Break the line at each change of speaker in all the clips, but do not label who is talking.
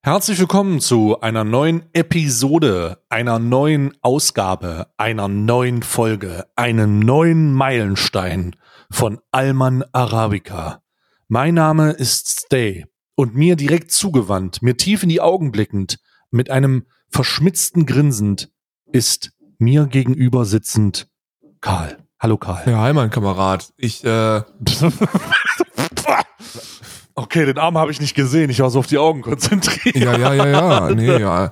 Herzlich willkommen zu einer neuen Episode, einer neuen Ausgabe, einer neuen Folge, einem neuen Meilenstein von Alman Arabica. Mein Name ist Stay und mir direkt zugewandt, mir tief in die Augen blickend, mit einem verschmitzten Grinsend, ist mir gegenüber sitzend Karl. Hallo Karl.
Ja, hi mein Kamerad. Ich, äh,
Okay, den Arm habe ich nicht gesehen. Ich war so auf die Augen konzentriert.
ja, ja, ja, ja, nee, ja. Äh,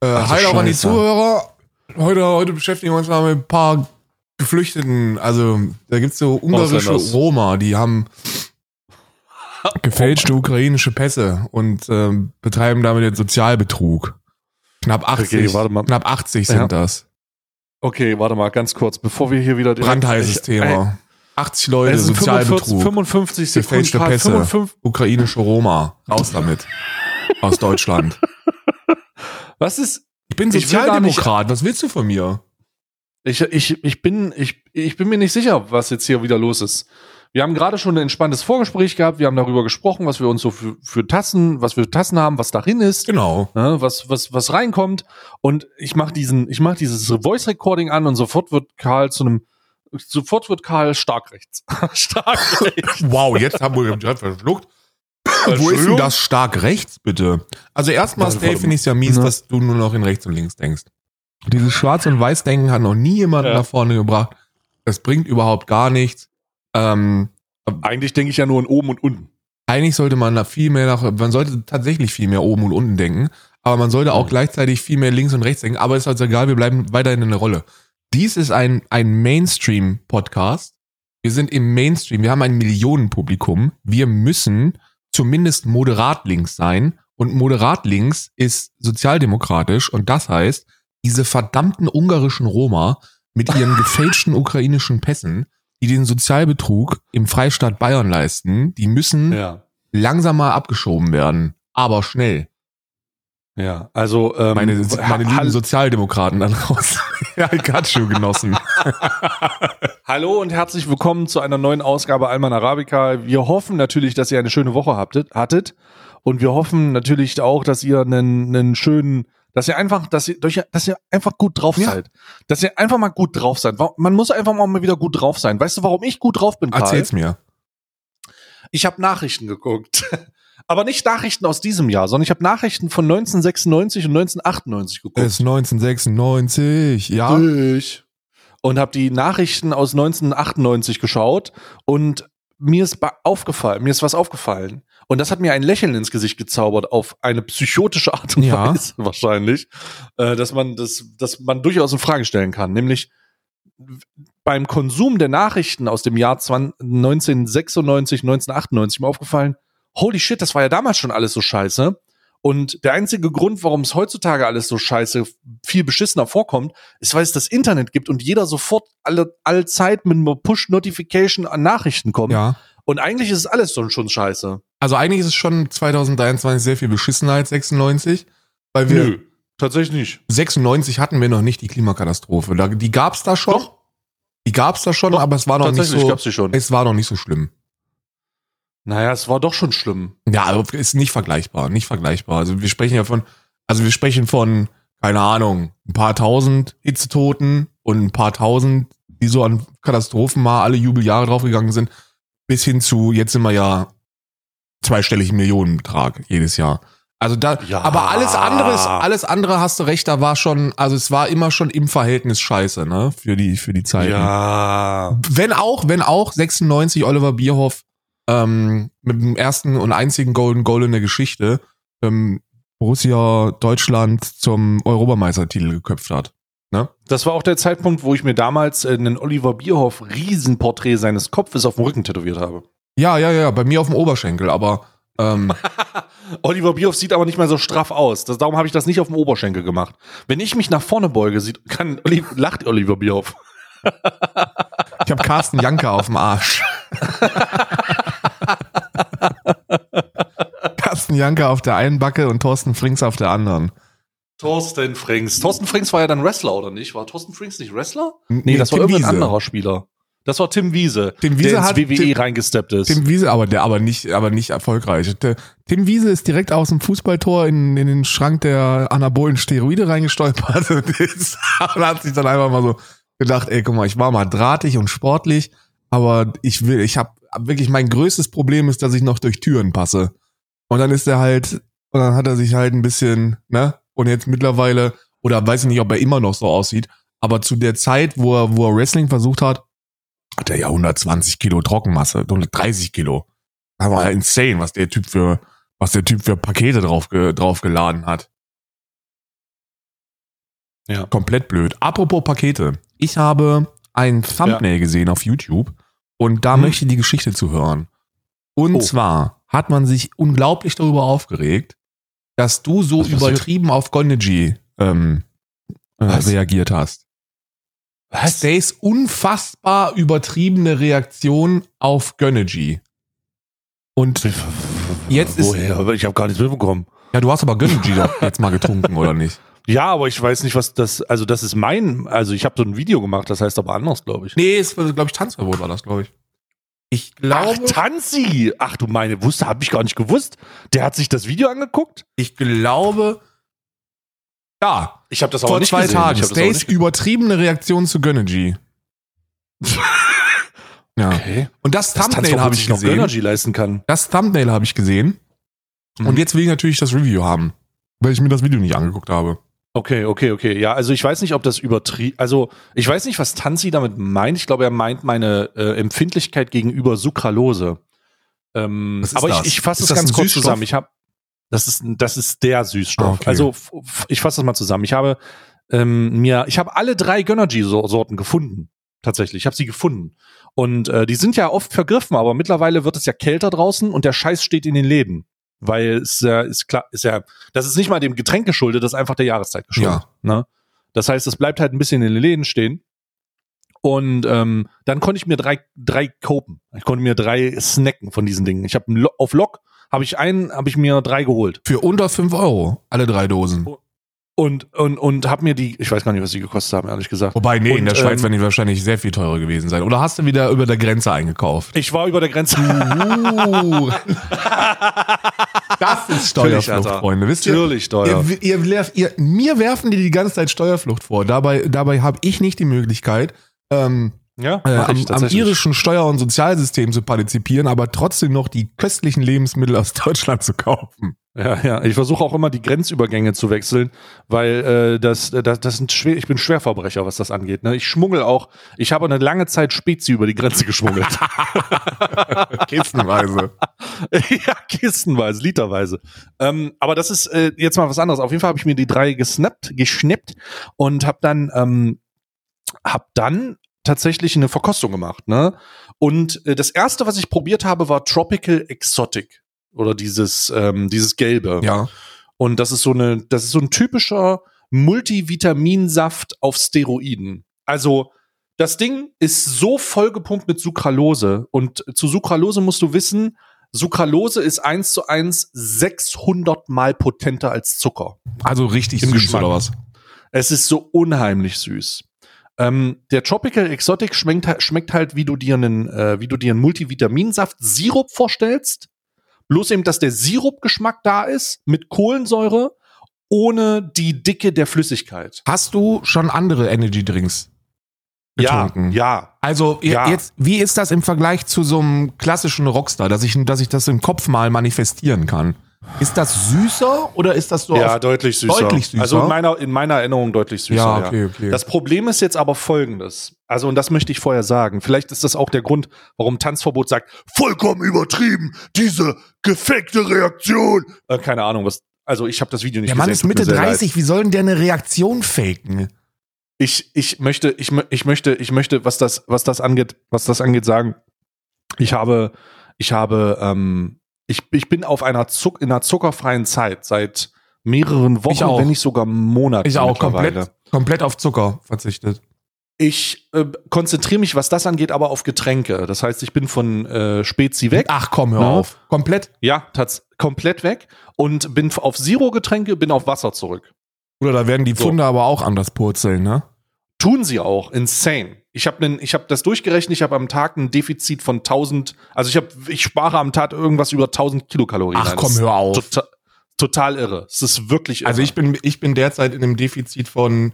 du
hi auch an die. Zuhörer. Heute, heute beschäftigen wir uns mal mit ein paar Geflüchteten. Also, da gibt's so ungarische. Roma, die haben gefälschte ukrainische Pässe und ähm, betreiben damit jetzt Sozialbetrug. Knapp 80,
Okay,
knapp 80
Ja.
sind das.
Okay, warte mal ganz kurz, bevor wir hier wieder
Brandheißes
Ich-
Thema. 80
Ey,
Leute,
45,
Sozialbetrug.
55 Sekunden.
Gefälschte Pässe.
55
Ukrainische Roma. Raus damit. Aus Deutschland.
Was ist?
Ich bin
Ich
Sozialdemokrat. Was willst du von mir?
Ich, ich, ich, bin, ich, ich bin mir nicht sicher, was jetzt hier wieder los ist. Wir haben gerade schon ein entspanntes Vorgespräch gehabt. Wir haben darüber gesprochen, was wir uns so für, für Tassen, was wir für Tassen haben, was darin ist.
Genau.
ne, was, was, was reinkommt. Und ich mache diesen, ich mache dieses Voice Recording an und sofort wird Karl zu einem, sofort wird Karl stark rechts. stark rechts.
Wow, jetzt haben wir gerade verschluckt. Wo ist denn das stark rechts, bitte? Also erstmal,
warte
finde ich es ja mies,
Ne?
dass du nur noch in rechts und links denkst. Dieses Schwarz- und Weiß-Denken hat noch nie jemanden
Ja.
nach vorne gebracht. Das bringt überhaupt gar nichts. Ähm,
Eigentlich denke ich ja nur in oben und unten.
eigentlich sollte man da viel mehr nach, man sollte tatsächlich viel mehr oben und unten denken, aber man sollte auch
Mhm.
gleichzeitig viel mehr links und rechts denken, aber ist also egal, wir bleiben weiterhin in der Rolle. Dies ist ein, ein Mainstream-Podcast. Wir sind im Mainstream, wir haben ein Millionenpublikum. Wir müssen zumindest moderat links sein und moderat links ist sozialdemokratisch und das heißt, diese verdammten ungarischen Roma mit ihren gefälschten ukrainischen Pässen, die den Sozialbetrug im Freistaat Bayern leisten, die müssen
Ja.
langsam mal abgeschoben werden. Aber schnell.
Ja, also ähm,
Meine, meine lieben Sozialdemokraten da draußen. ja, Gatschu-Genossen.
Hallo und herzlich willkommen zu einer neuen Ausgabe Alman Arabica. Wir hoffen natürlich, dass ihr eine schöne Woche habtet, hattet und wir hoffen natürlich auch, dass ihr einen, einen schönen, dass ihr einfach, dass ihr, dass ihr einfach gut drauf
Ja.
seid, dass ihr einfach mal gut drauf seid. Man muss einfach mal wieder gut drauf sein. Weißt du, warum ich gut drauf bin, Karl?
Erzähl's mir.
Ich habe Nachrichten geguckt. Aber nicht Nachrichten aus diesem Jahr, sondern ich habe Nachrichten von 1996 und 1998 geguckt.
Es ist 1996, ja.
Ich. Und habe die Nachrichten aus 1998 geschaut und mir ist aufgefallen, mir ist was aufgefallen. Und das hat mir ein Lächeln ins Gesicht gezaubert auf eine psychotische Art und
Ja.
Weise wahrscheinlich, äh, dass man das, dass man durchaus in Frage stellen kann. Nämlich beim Konsum der Nachrichten aus dem Jahr 20 1996, 1998 mir aufgefallen, holy shit, das war ja damals schon alles so scheiße. Und der einzige Grund, warum es heutzutage alles so scheiße viel beschissener vorkommt, ist, weil es das Internet gibt und jeder sofort alle, alle Zeit mit einer Push-Notification an Nachrichten kommt.
Ja.
Und eigentlich ist es alles schon scheiße.
Also eigentlich ist es schon 2023 sehr viel beschissener als 96, weil wir
tatsächlich nicht.
96 hatten wir noch nicht die Klimakatastrophe. Die gab's da schon.
Doch.
Die gab's da schon,
Doch,
aber es war noch nicht so.
gab's die schon.
Es war noch nicht so schlimm.
Naja, es war doch schon schlimm.
Ja, aber ist nicht vergleichbar, nicht vergleichbar. Also wir sprechen ja von, also wir sprechen von, keine Ahnung, ein paar tausend Hitzetoten und ein paar tausend, die so an Katastrophen mal alle Jubeljahre draufgegangen sind, bis hin zu, jetzt sind wir ja zweistellig Millionenbetrag jedes Jahr. Also da,
Ja.
aber alles andere ist, alles andere hast du recht, da war schon, also es war immer schon im Verhältnis scheiße, ne, für die, für die Zeit.
Ja.
Wenn auch, wenn auch 96 Oliver Bierhoff ähm, mit dem ersten und einzigen Golden Goal in der Geschichte ähm, Borussia Deutschland zum Europameistertitel geköpft hat.
Das war auch der Zeitpunkt, wo ich mir damals äh, einen Oliver Bierhoff Riesenporträt seines Kopfes auf dem Rücken tätowiert habe.
Ja, ja, ja, bei mir auf dem Oberschenkel, aber ähm,
Oliver Bierhoff sieht aber nicht mehr so straff aus. Das, darum habe ich das nicht auf dem Oberschenkel gemacht. Wenn ich mich nach vorne beuge, sieht, kann, lacht Oliver Bierhoff.
ich habe Carsten Janke auf dem Arsch. Carsten Janke auf der einen Backe und Thorsten Frings auf der anderen.
Thorsten Frings. Thorsten Frings war ja dann Wrestler, oder nicht? War Thorsten Frings nicht Wrestler?
Nee,
Nee, das war
Tim
irgendein
Wiese.
anderer Spieler. Das war Tim Wiese,
Tim Wiese
der ins
hat-
WWE
Tim-
reingesteppt ist.
Tim Wiese, aber der aber nicht, aber nicht erfolgreich. Der, Tim Wiese ist direkt aus dem Fußballtor in, in den Schrank der anabolen Steroide reingestolpert und, ist, und hat sich dann einfach mal so gedacht, ey, guck mal, ich war mal drahtig und sportlich, aber ich will, ich habe wirklich mein größtes Problem ist, dass ich noch durch Türen passe. Und dann ist er halt, und dann hat er sich halt ein bisschen, ne? Und jetzt mittlerweile, oder weiß ich nicht, ob er immer noch so aussieht, aber zu der Zeit, wo er, wo er Wrestling versucht hat, hat er ja 120 Kilo Trockenmasse, 130 Kilo. Das war ja insane, was der Typ für, was der Typ für Pakete drauf, ge, draufgeladen hat.
Ja.
Komplett blöd. Apropos Pakete. Ich habe ein Thumbnail gesehen auf YouTube und da
Hm.
möchte ich die Geschichte zu hören. Und
Oh.
zwar hat man sich unglaublich darüber aufgeregt, dass du so übertrieben auf Gonergy ähm, äh, reagiert hast.
Was?
Stays unfassbar übertriebene Reaktion auf Gönnergy. Und Jetzt ist-
Woher? Ich habe gar nichts mitbekommen.
ja, du hast aber Gönnergy doch jetzt mal getrunken, oder nicht?
Ja, aber ich weiß nicht, was das, also das ist mein, also ich habe so ein Video gemacht, das heißt aber anders, glaube ich.
Nee, es war, glaube ich, Tanzverbot war das, glaube ich. Ich glaube,
Ach, Tanzi! Ach du meine, wusste, habe ich gar nicht gewusst. Der hat sich das Video angeguckt?
ich glaube, ja,
Ich habe das auch
vor
nicht
zwei
gesehen.
Tagen. Stays übertriebene Reaktion zu Gönnergy. ja.
Okay.
Und das
Das
Thumbnail habe ich
noch
gesehen.
Gönnergy leisten kann.
Das Thumbnail habe ich gesehen.
Mhm.
Und jetzt will ich natürlich das Review haben, weil ich mir das Video nicht angeguckt habe.
Okay, okay, okay. Ja, also ich weiß nicht, ob das übertrieben, also ich weiß nicht, was Tanzi damit meint. Ich glaube, er meint meine äh, Empfindlichkeit gegenüber Sucralose. Ähm, aber
das?
ich, ich fasse es
das
ganz kurz
Süßstoff?
zusammen. Ich habe, das ist, das ist der Süßstoff.
Okay.
Also ich fasse das mal zusammen. Ich habe ähm, mir, ich habe alle drei Gönnergy-Sorten gefunden. Tatsächlich, ich habe sie gefunden. Und äh, die sind ja oft vergriffen, aber mittlerweile wird es ja kälter draußen und der Scheiß steht in den Läden. Weil es ja, ist klar, ist ja, das ist nicht mal dem Getränk geschuldet, das ist einfach der Jahreszeit geschuldet. Ne? Das heißt, es bleibt halt ein bisschen in den Läden stehen. Und ähm, dann konnte ich mir drei, drei kopen. Ich konnte mir drei snacken von diesen Dingen. Ich habe auf Lok habe ich einen, habe ich mir drei geholt.
Für unter 5 Euro, alle drei Dosen.
Und, und, und habe mir die, ich weiß gar nicht, was die gekostet haben, ehrlich gesagt.
Wobei, nee, in
Und,
der Schweiz
ähm,
werden die wahrscheinlich sehr viel teurer gewesen sein. Oder hast du wieder über der Grenze eingekauft?
Ich war über der Grenze.
Uh, das ist Steuerflucht,
Alter.
Freunde. Wisst ihr?
Natürlich teuer.
Ihr, ihr, werft- ihr, mir werfen die die ganze Zeit Steuerflucht vor. Dabei, dabei habe ich nicht die Möglichkeit, ähm,
Ja,
äh, am, am irischen Steuer- und Sozialsystem zu partizipieren, aber trotzdem noch die köstlichen Lebensmittel aus Deutschland zu kaufen.
Ja, ja. Ich versuche auch immer die Grenzübergänge zu wechseln, weil äh, das, äh, das, das sind schwer, ich bin Schwerverbrecher, was das angeht. Ne? Ich schmuggel auch, ich habe eine lange Zeit Spezi über die Grenze geschmuggelt.
Kistenweise.
ja, kistenweise, literweise. Ähm, aber das ist äh, jetzt mal was anderes. Auf jeden Fall habe ich mir die drei gesnappt, geschnippt und habe dann, ähm, hab dann tatsächlich eine Verkostung gemacht. Ne? Und äh, das erste, was ich probiert habe, war Tropical Exotic oder dieses ähm, dieses gelbe.
ja.
Und das ist so eine, das ist so ein typischer Multivitaminsaft auf Steroiden. Also das Ding ist so vollgepumpt mit Sucralose und zu Sucralose musst du wissen, Sucralose ist eins zu eins 600 mal potenter als Zucker.
Also richtig
Im
süß
Geschmack.
oder was?
Es ist so unheimlich süß. Ähm, der Tropical Exotic schmeckt, halt- schmeckt halt, wie du dir einen, äh, wie du dir einen Multivitaminsaft Sirup vorstellst. Bloß eben, dass der Sirupgeschmack da ist mit Kohlensäure, ohne die Dicke der Flüssigkeit.
Hast du schon andere Energy Drinks getrunken?
Ja, ja.
Also
Ja.
jetzt, wie ist das im Vergleich zu so einem klassischen Rockstar, dass ich, dass ich das im Kopf mal manifestieren kann? Ist das süßer oder ist das so
ja, deutlich süßer.
deutlich süßer?
Also in meiner, in meiner Erinnerung deutlich süßer.
Ja, okay, okay.
Das Problem ist jetzt aber folgendes. Also, und das möchte ich vorher sagen. Vielleicht ist das auch der Grund, warum Tanzverbot sagt, vollkommen übertrieben, diese gefakte Reaktion. Äh, keine Ahnung, was. Also, ich habe das Video nicht
Der Mann
gesehen.
ist Mitte
sehr leid.
30, wie soll denn der eine Reaktion faken?
Ich, ich möchte, ich, ich möchte, ich möchte, was das, was das angeht, was das angeht, sagen, ich habe, ich habe, ähm, ich, ich bin auf einer Zuck, in einer zuckerfreien Zeit seit mehreren Wochen,
auch.
wenn nicht sogar Monaten.
Ich auch komplett, komplett auf Zucker verzichtet.
Ich äh, konzentriere mich, was das angeht, aber auf Getränke. Das heißt, ich bin von äh, Spezi weg.
Ach komm, hör
Ja.
auf. Komplett?
Ja, tats komplett weg und bin auf Zero-Getränke, bin auf Wasser zurück.
Oder da werden die
So.
Pfunde aber auch anders purzeln, ne?
Tun sie auch, insane. Ich habe ich hab das durchgerechnet, ich habe am Tag ein Defizit von 1000, also ich, hab, ich spare am Tag irgendwas über 1000 Kilokalorien.
Ach komm, hör auf.
Total, total irre. Es ist wirklich irre.
Also ich bin, ich bin derzeit in einem Defizit von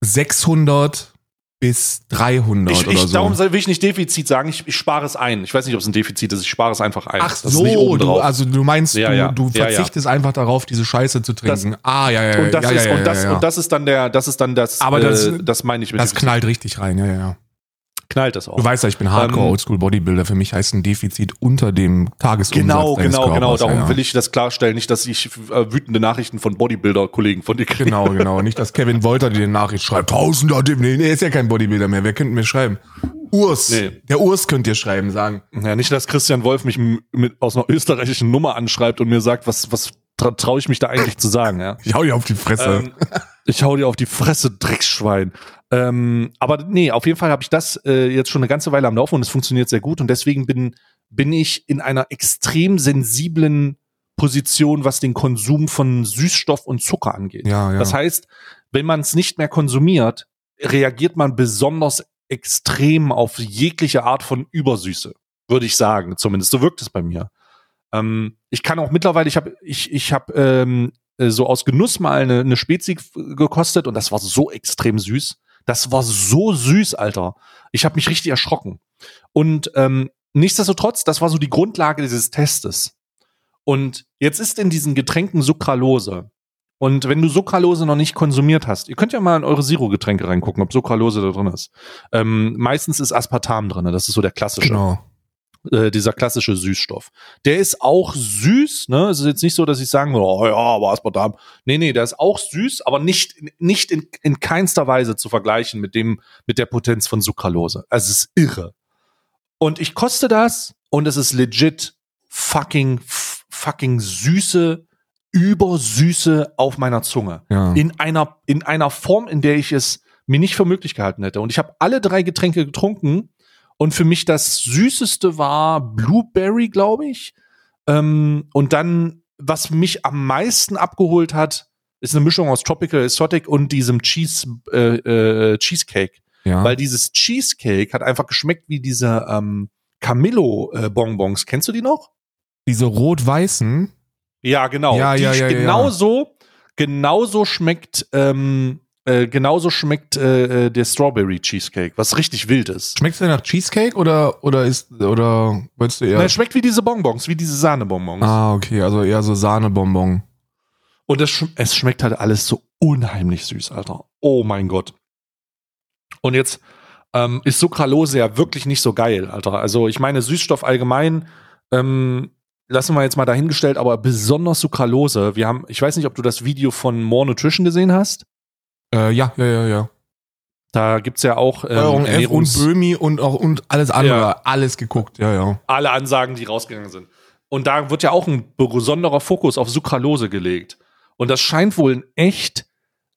600 bis 300
ich,
oder
ich,
so.
Darum will ich nicht Defizit sagen, ich, ich spare es ein. Ich weiß nicht, ob es ein Defizit ist, ich spare es einfach ein.
Ach
Das
so, du, also du meinst,
Ja,
du,
ja.
du
Ja, ja.
verzichtest einfach darauf, diese Scheiße zu trinken. ah, ja, ja,
und das
ja,
ist und das und das ist dann der das ist dann das
Aber das-
äh, das meine ich mit
das knallt richtig rein, ja, ja, ja.
Knallt das auch.
Du weißt ja, ich bin Hardcore
Ähm,
Oldschool Bodybuilder. Für mich heißt ein Defizit unter dem Tagesumsatz
Genau, genau, genau.
Körpers,
Darum
ja,
will ich das klarstellen, nicht, dass ich äh, wütende Nachrichten von Bodybuilder-Kollegen von dir kriege.
Genau, genau. Nicht, dass Kevin Wolter dir eine Nachricht schreibt. Tausender, nee, nee, ist ja kein Bodybuilder mehr. Wer könnte mir schreiben? Urs.
Nee.
Der Urs könnt ihr schreiben, sagen.
Ja, nicht, dass Christian Wolf mich mit, aus einer österreichischen Nummer anschreibt und mir sagt, was, was tra traue ich mich da eigentlich zu sagen, ja.
Ich hau dir auf die Fresse.
Ähm, ich hau dir auf die Fresse, Drecksschwein. Ähm, aber nee, auf jeden Fall habe ich das äh, jetzt schon eine ganze Weile am Laufen und es funktioniert sehr gut und deswegen bin, bin ich in einer extrem sensiblen Position, was den Konsum von Süßstoff und Zucker angeht.
ja, ja.
Das heißt, wenn man es nicht mehr konsumiert, reagiert man besonders extrem auf jegliche Art von Übersüße, würde ich sagen. Zumindest so wirkt es bei mir. Ähm, ich kann auch mittlerweile, ich habe ich, ich hab, ähm, äh, so aus Genuss mal eine, eine Spezi gekostet und das war so extrem süß. Das war so süß, Alter. Ich habe mich richtig erschrocken. Und ähm, nichtsdestotrotz, das war so die Grundlage dieses Testes. Und jetzt ist in diesen Getränken Sucralose. Und wenn du Sucralose noch nicht konsumiert hast, ihr könnt ja mal in eure Zero-Getränke reingucken, ob Sucralose da drin ist. Ähm, meistens ist Aspartam drin, das ist so der klassische,
genau.
Äh, dieser klassische Süßstoff. Der ist auch süß, ne? Es ist jetzt nicht so, dass ich sagen würde, oh ja, aber Aspartam. Nee, nee, der ist auch süß, aber nicht, nicht in, in keinster Weise zu vergleichen mit dem, mit der Potenz von Sucralose. Also es ist irre. Und ich koste das und es ist legit fucking, fucking süße, übersüße auf meiner Zunge.
Ja.
In einer, in einer Form, in der ich es mir nicht für möglich gehalten hätte. Und ich habe alle drei Getränke getrunken und für mich das süßeste war Blueberry, glaube ich. Ähm, und dann, was mich am meisten abgeholt hat, ist eine Mischung aus Tropical Exotic und diesem Cheese, äh, äh, Cheesecake.
ja.
Weil dieses Cheesecake hat einfach geschmeckt wie diese ähm, Camillo-Bonbons. Kennst du die noch?
Diese rot-weißen,
Ja, genau.
Ja,
die,
ja, ja, ja.
genauso, genauso schmeckt, ähm, äh, genauso schmeckt äh, äh, der Strawberry Cheesecake, was richtig wild ist.
schmeckt der nach Cheesecake oder, oder ist, oder wolltest du eher?
Nein, es schmeckt wie diese Bonbons, wie diese Sahnebonbons.
ah, okay, also eher so Sahnebonbon.
Und es, es schmeckt halt alles so unheimlich süß, Alter. Oh mein Gott. Und jetzt ähm, ist Sucralose ja wirklich nicht so geil, Alter. Also ich meine, Süßstoff allgemein, ähm, lassen wir jetzt mal dahingestellt, aber besonders Sucralose. Wir haben, ich weiß nicht, ob du das Video von More Nutrition gesehen hast.
Äh, ja, ja, ja, ja.
Da gibt's ja auch ähm,
Steuerung F und Böhmi und auch und alles andere,
Ja.
alles geguckt, ja, ja.
alle Ansagen, die rausgegangen sind. Und da wird ja auch ein besonderer Fokus auf Sucralose gelegt. Und das scheint wohl ein echt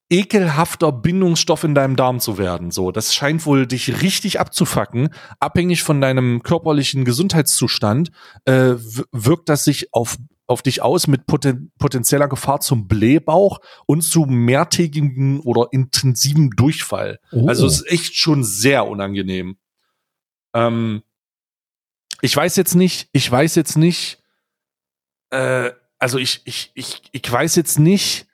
ekelhafter Bindungsstoff in deinem Darm zu werden. So, das scheint wohl dich richtig abzufacken. Abhängig von deinem körperlichen Gesundheitszustand äh, wirkt das sich auf auf dich aus mit poten potenzieller Gefahr zum Blähbauch und zu mehrtägigen oder intensiven Durchfall.
Oh.
Also es ist echt schon sehr unangenehm. Ähm, ich weiß jetzt nicht, ich weiß jetzt nicht, äh, also ich, ich, ich, ich weiß jetzt nicht,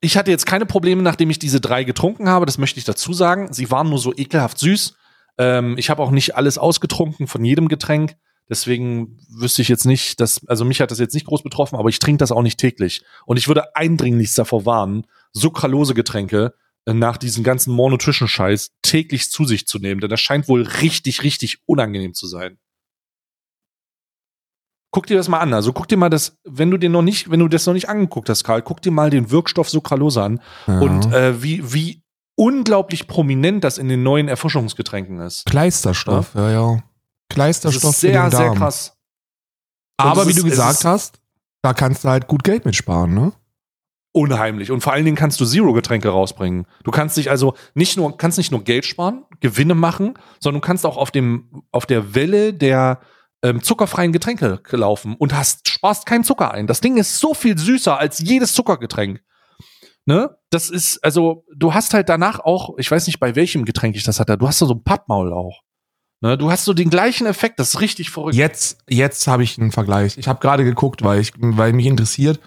ich hatte jetzt keine Probleme, nachdem ich diese drei getrunken habe, das möchte ich dazu sagen. Sie waren nur so ekelhaft süß. Ähm, ich habe auch nicht alles ausgetrunken von jedem Getränk. Deswegen wüsste ich jetzt nicht, dass, also mich hat das jetzt nicht groß betroffen, aber ich trinke das auch nicht täglich. Und ich würde eindringlichst davor warnen, sucralose Getränke äh, nach diesem ganzen More Nutrition Scheiß täglich zu sich zu nehmen, denn das scheint wohl richtig, richtig unangenehm zu sein. Guck dir das mal an. Also guck dir mal das, wenn du dir noch nicht, wenn du das noch nicht angeguckt hast, Karl, guck dir mal den Wirkstoff Sucralose an
ja.
und äh, wie, wie unglaublich prominent das in den neuen Erfrischungsgetränken ist.
Kleisterstoff, ja, ja.
Das
Kleisterstoff
ist sehr,
für den
sehr
Darm.
krass. Und
Aber wie
ist-
du
es
gesagt hast, da kannst du halt gut Geld mitsparen, ne?
Unheimlich. Und vor allen Dingen kannst du Zero-Getränke rausbringen. Du kannst dich also nicht nur, kannst nicht nur Geld sparen, Gewinne machen, sondern du kannst auch auf dem, auf der Welle der ähm, zuckerfreien Getränke laufen und hast, sparst keinen Zucker ein. Das Ding ist so viel süßer als jedes Zuckergetränk. Ne? Das ist, also, du hast halt danach auch, ich weiß nicht, bei welchem Getränk ich das hatte, du hast so ein Pappmaul auch. Ne? Du hast so den gleichen Effekt, das ist richtig verrückt.
Jetzt, jetzt habe ich einen Vergleich. Ich habe gerade geguckt, weil, ich, weil mich interessiert,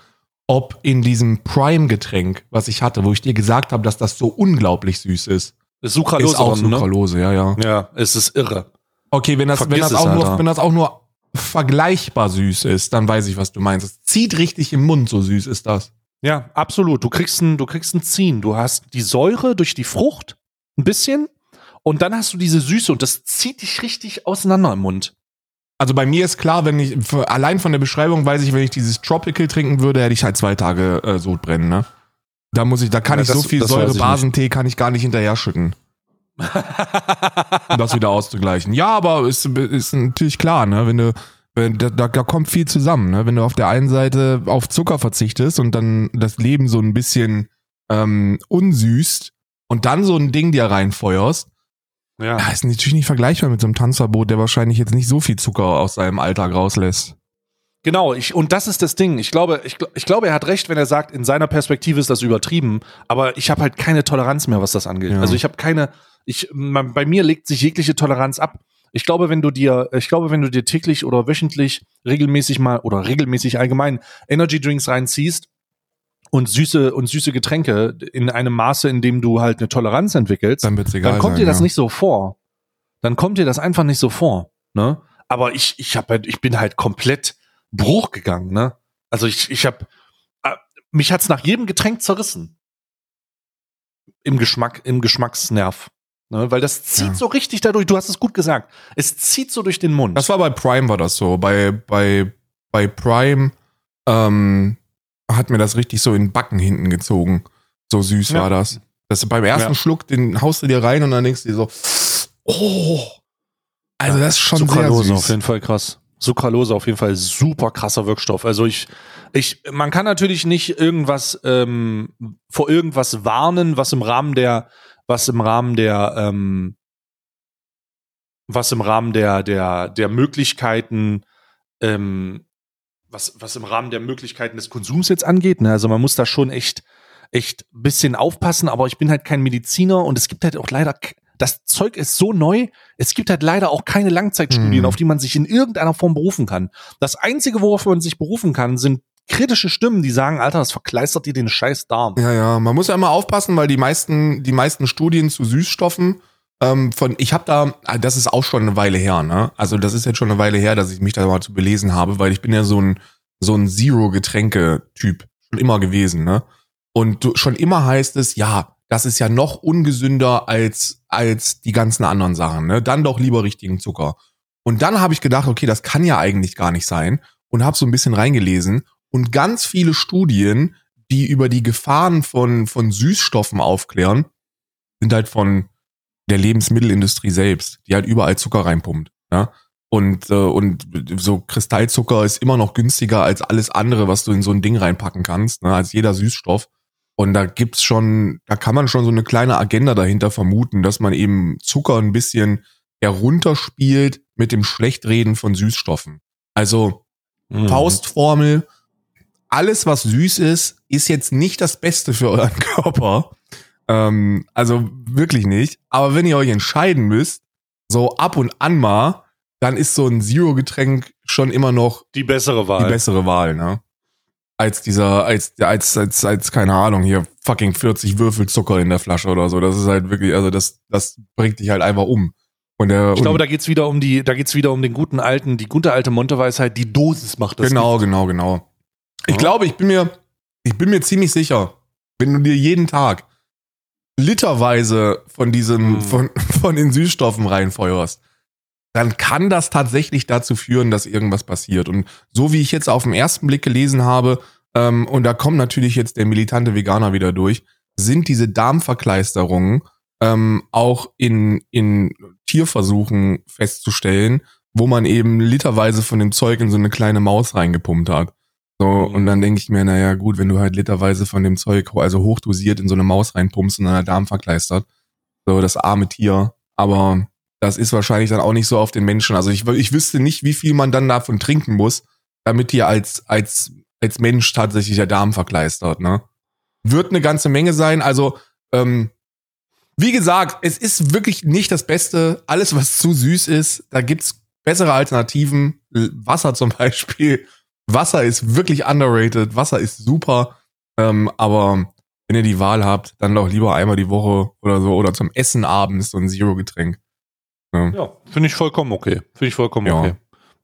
ob in diesem Prime-Getränk, was ich hatte, wo ich dir gesagt habe, dass das so unglaublich süß ist,
ist Sucralose
ist auch
drin, ne?
Sucralose, ja, ja.
Ja, es ist irre.
Okay, wenn das, wenn das, auch nur, wenn das auch nur vergleichbar süß ist, dann weiß ich, was du meinst. Es zieht richtig im Mund, so süß ist das.
Ja, absolut. Du kriegst ein, du kriegst ein Ziehen. Du hast die Säure durch die Frucht, ein bisschen, und dann hast du diese Süße und das zieht dich richtig auseinander im Mund.
Also bei mir ist klar, wenn ich allein von der Beschreibung weiß ich, wenn ich dieses Tropical trinken würde, hätte ich halt zwei Tage äh, Sodbrennen, ne? Da muss ich, da kann
Ja,
ich
das-
so viel. Säure-Basentee kann ich gar nicht hinterher schütten, um das wieder auszugleichen. Ja, aber ist, ist natürlich klar, ne? Wenn du, wenn, da, da da kommt viel zusammen, ne? Wenn du auf der einen Seite auf Zucker verzichtest und dann das Leben so ein bisschen ähm, unsüßt und dann so ein Ding dir reinfeuerst,
Ja.
ja, ist natürlich nicht vergleichbar mit so einem Tanzverbot, der wahrscheinlich jetzt nicht so viel Zucker aus seinem Alltag rauslässt.
Genau, ich, und das ist das Ding. Ich glaube, ich, ich glaube, er hat recht, wenn er sagt, in seiner Perspektive ist das übertrieben, aber ich habe halt keine Toleranz mehr, was das angeht.
Ja.
Also ich habe keine, ich, man, bei mir legt sich jegliche Toleranz ab. Ich glaube, wenn du dir, ich glaube, wenn du dir täglich oder wöchentlich regelmäßig mal oder regelmäßig allgemein Energy Drinks reinziehst und süße und süße Getränke in einem Maße, in dem du halt eine Toleranz entwickelst,
Dann wird's egal
dann kommt
sein,
dir das
ja.
nicht so vor. Dann kommt dir das einfach nicht so vor, ne? Aber ich ich habe halt, ich bin halt komplett Bruch gegangen, ne? Also ich ich habe mich hat's nach jedem Getränk zerrissen. Im Geschmack im Geschmacksnerv, ne? Weil das zieht
Ja.
so richtig dadurch, du hast es gut gesagt. Es zieht so durch den Mund.
Das war bei Prime war das so. Bei, bei, bei Prime ähm, hat mir das richtig so in den Backen hinten gezogen. So süß
Ja.
war das. Das beim ersten
Ja.
Schluck, den haust du dir rein und dann denkst du dir so, oh. Also das ist schon sehr
Sucralose auf
süß.
jeden Fall krass. Sucralose auf jeden Fall super krasser Wirkstoff. Also ich, ich, man kann natürlich nicht irgendwas ähm, vor irgendwas warnen, was im Rahmen der, was im Rahmen der, ähm, was im Rahmen der, der, der Möglichkeiten, ähm, was, was im Rahmen der Möglichkeiten des Konsums jetzt angeht. Ne? Also man muss da schon echt, echt ein bisschen aufpassen, aber ich bin halt kein Mediziner und es gibt halt auch leider, das Zeug ist so neu, es gibt halt leider auch keine Langzeitstudien,
Mhm.
auf die man sich in irgendeiner Form berufen kann. Das Einzige, worauf man sich berufen kann, sind kritische Stimmen, die sagen, Alter, das verkleistert dir den scheiß Darm.
Ja, ja, man muss ja immer aufpassen, weil die meisten, die meisten Studien zu Süßstoffen ähm, von, ich habe da, ah, das ist auch schon eine Weile her, ne? Also das ist jetzt schon eine Weile her, dass ich mich da mal zu belesen habe, weil ich bin ja so ein so ein Zero-Getränke-Typ schon immer gewesen, ne? Und schon immer heißt es, ja, das ist ja noch ungesünder als als die ganzen anderen Sachen, ne? Dann doch lieber richtigen Zucker. Und dann habe ich gedacht, okay, das kann ja eigentlich gar nicht sein und habe so ein bisschen reingelesen und ganz viele Studien die über die Gefahren von, von Süßstoffen aufklären, sind halt von der Lebensmittelindustrie selbst, die halt überall Zucker reinpumpt. Ja? Und, äh, und so Kristallzucker ist immer noch günstiger als alles andere, was du in so ein Ding reinpacken kannst, ne? als jeder Süßstoff. Und da gibt's schon, da kann man schon so eine kleine Agenda dahinter vermuten, dass man eben Zucker ein bisschen herunterspielt mit dem Schlechtreden von Süßstoffen. Also
Mhm.
Faustformel, alles was süß ist, ist jetzt nicht das Beste für euren Körper. Ähm, also wirklich nicht. Aber wenn ihr euch entscheiden müsst, so ab und an mal, dann ist so ein Zero-Getränk schon immer noch
Die bessere Wahl.
die bessere Wahl, ne? Als dieser, als, als, als, als, keine Ahnung, hier fucking 40 Würfel Zucker in der Flasche oder so. Das ist halt wirklich, also das, das bringt dich halt einfach um. Und der,
ich glaube, da geht's wieder um die, da geht's wieder um den guten alten, die gute alte Monte-Weisheit, die Dosis macht das.
Genau, genau, genau. Ich
Ja.
glaube, ich bin mir, ich bin mir ziemlich sicher, wenn du dir jeden Tag literweise von diesem,
Mhm.
von, von den Süßstoffen reinfeuerst, dann kann das tatsächlich dazu führen, dass irgendwas passiert. Und so wie ich jetzt auf den ersten Blick gelesen habe, ähm, und da kommt natürlich jetzt der militante Veganer wieder durch, sind diese Darmverkleisterungen ähm, auch in, in Tierversuchen festzustellen, wo man eben literweise von dem Zeug in so eine kleine Maus reingepumpt hat. So,
Mhm.
und dann denke ich mir, naja, gut, wenn du halt literweise von dem Zeug, also hochdosiert in so eine Maus reinpumpst und dann der Darm verkleistert, so das arme Tier. Aber das ist wahrscheinlich dann auch nicht so auf den Menschen. Also ich, ich wüsste nicht, wie viel man dann davon trinken muss, damit dir als, als, als Mensch tatsächlich der Darm verkleistert, ne? wird eine ganze Menge sein. Also, ähm, wie gesagt, es ist wirklich nicht das Beste. Alles, was zu süß ist, da gibt's bessere Alternativen. Wasser zum Beispiel. Wasser ist wirklich underrated. Wasser ist super. Ähm, aber wenn ihr die Wahl habt, dann doch lieber einmal die Woche oder so oder zum Essen abends so ein Zero-Getränk.
Ja, ja finde ich vollkommen okay. Finde ich vollkommen
Ja.
okay.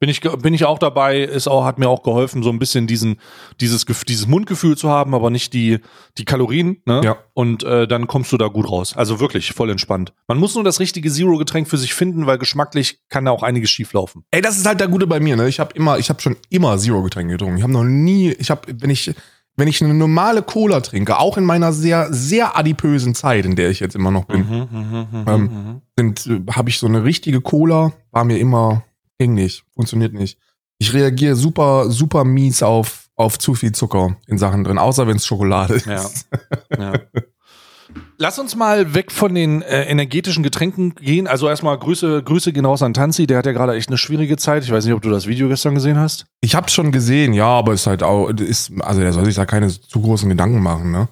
Bin ich, bin ich auch dabei, ist auch, hat mir auch geholfen, so ein bisschen diesen, dieses, dieses Mundgefühl zu haben, aber nicht die, die Kalorien, ne?
Ja.
Und äh, dann kommst du da gut raus. Also wirklich, voll entspannt. Man muss nur das richtige Zero-Getränk für sich finden, weil geschmacklich kann da auch einiges schieflaufen.
Ey, das ist halt der Gute bei mir, ne? Ich habe immer, ich habe schon immer Zero-Getränke getrunken. Ich habe noch nie, ich habe, wenn ich, wenn ich eine normale Cola trinke, auch in meiner sehr, sehr adipösen Zeit, in der ich jetzt immer noch bin,
Mhm,
Ähm, sind, äh, habe ich so eine richtige Cola, war mir immer, ging nicht, funktioniert nicht. Ich reagiere super, super mies auf, auf zu viel Zucker in Sachen drin, außer wenn es Schokolade ist.
Ja. ja. Lass uns mal weg von den äh, energetischen Getränken gehen. Also erstmal Grüße, Grüße gehen raus an Tanzi, der hat ja gerade echt eine schwierige Zeit. Ich weiß nicht, ob du das Video gestern gesehen hast.
Ich hab's schon gesehen, ja, aber ist halt auch, ist, also der soll sich da keine zu großen Gedanken machen, ne?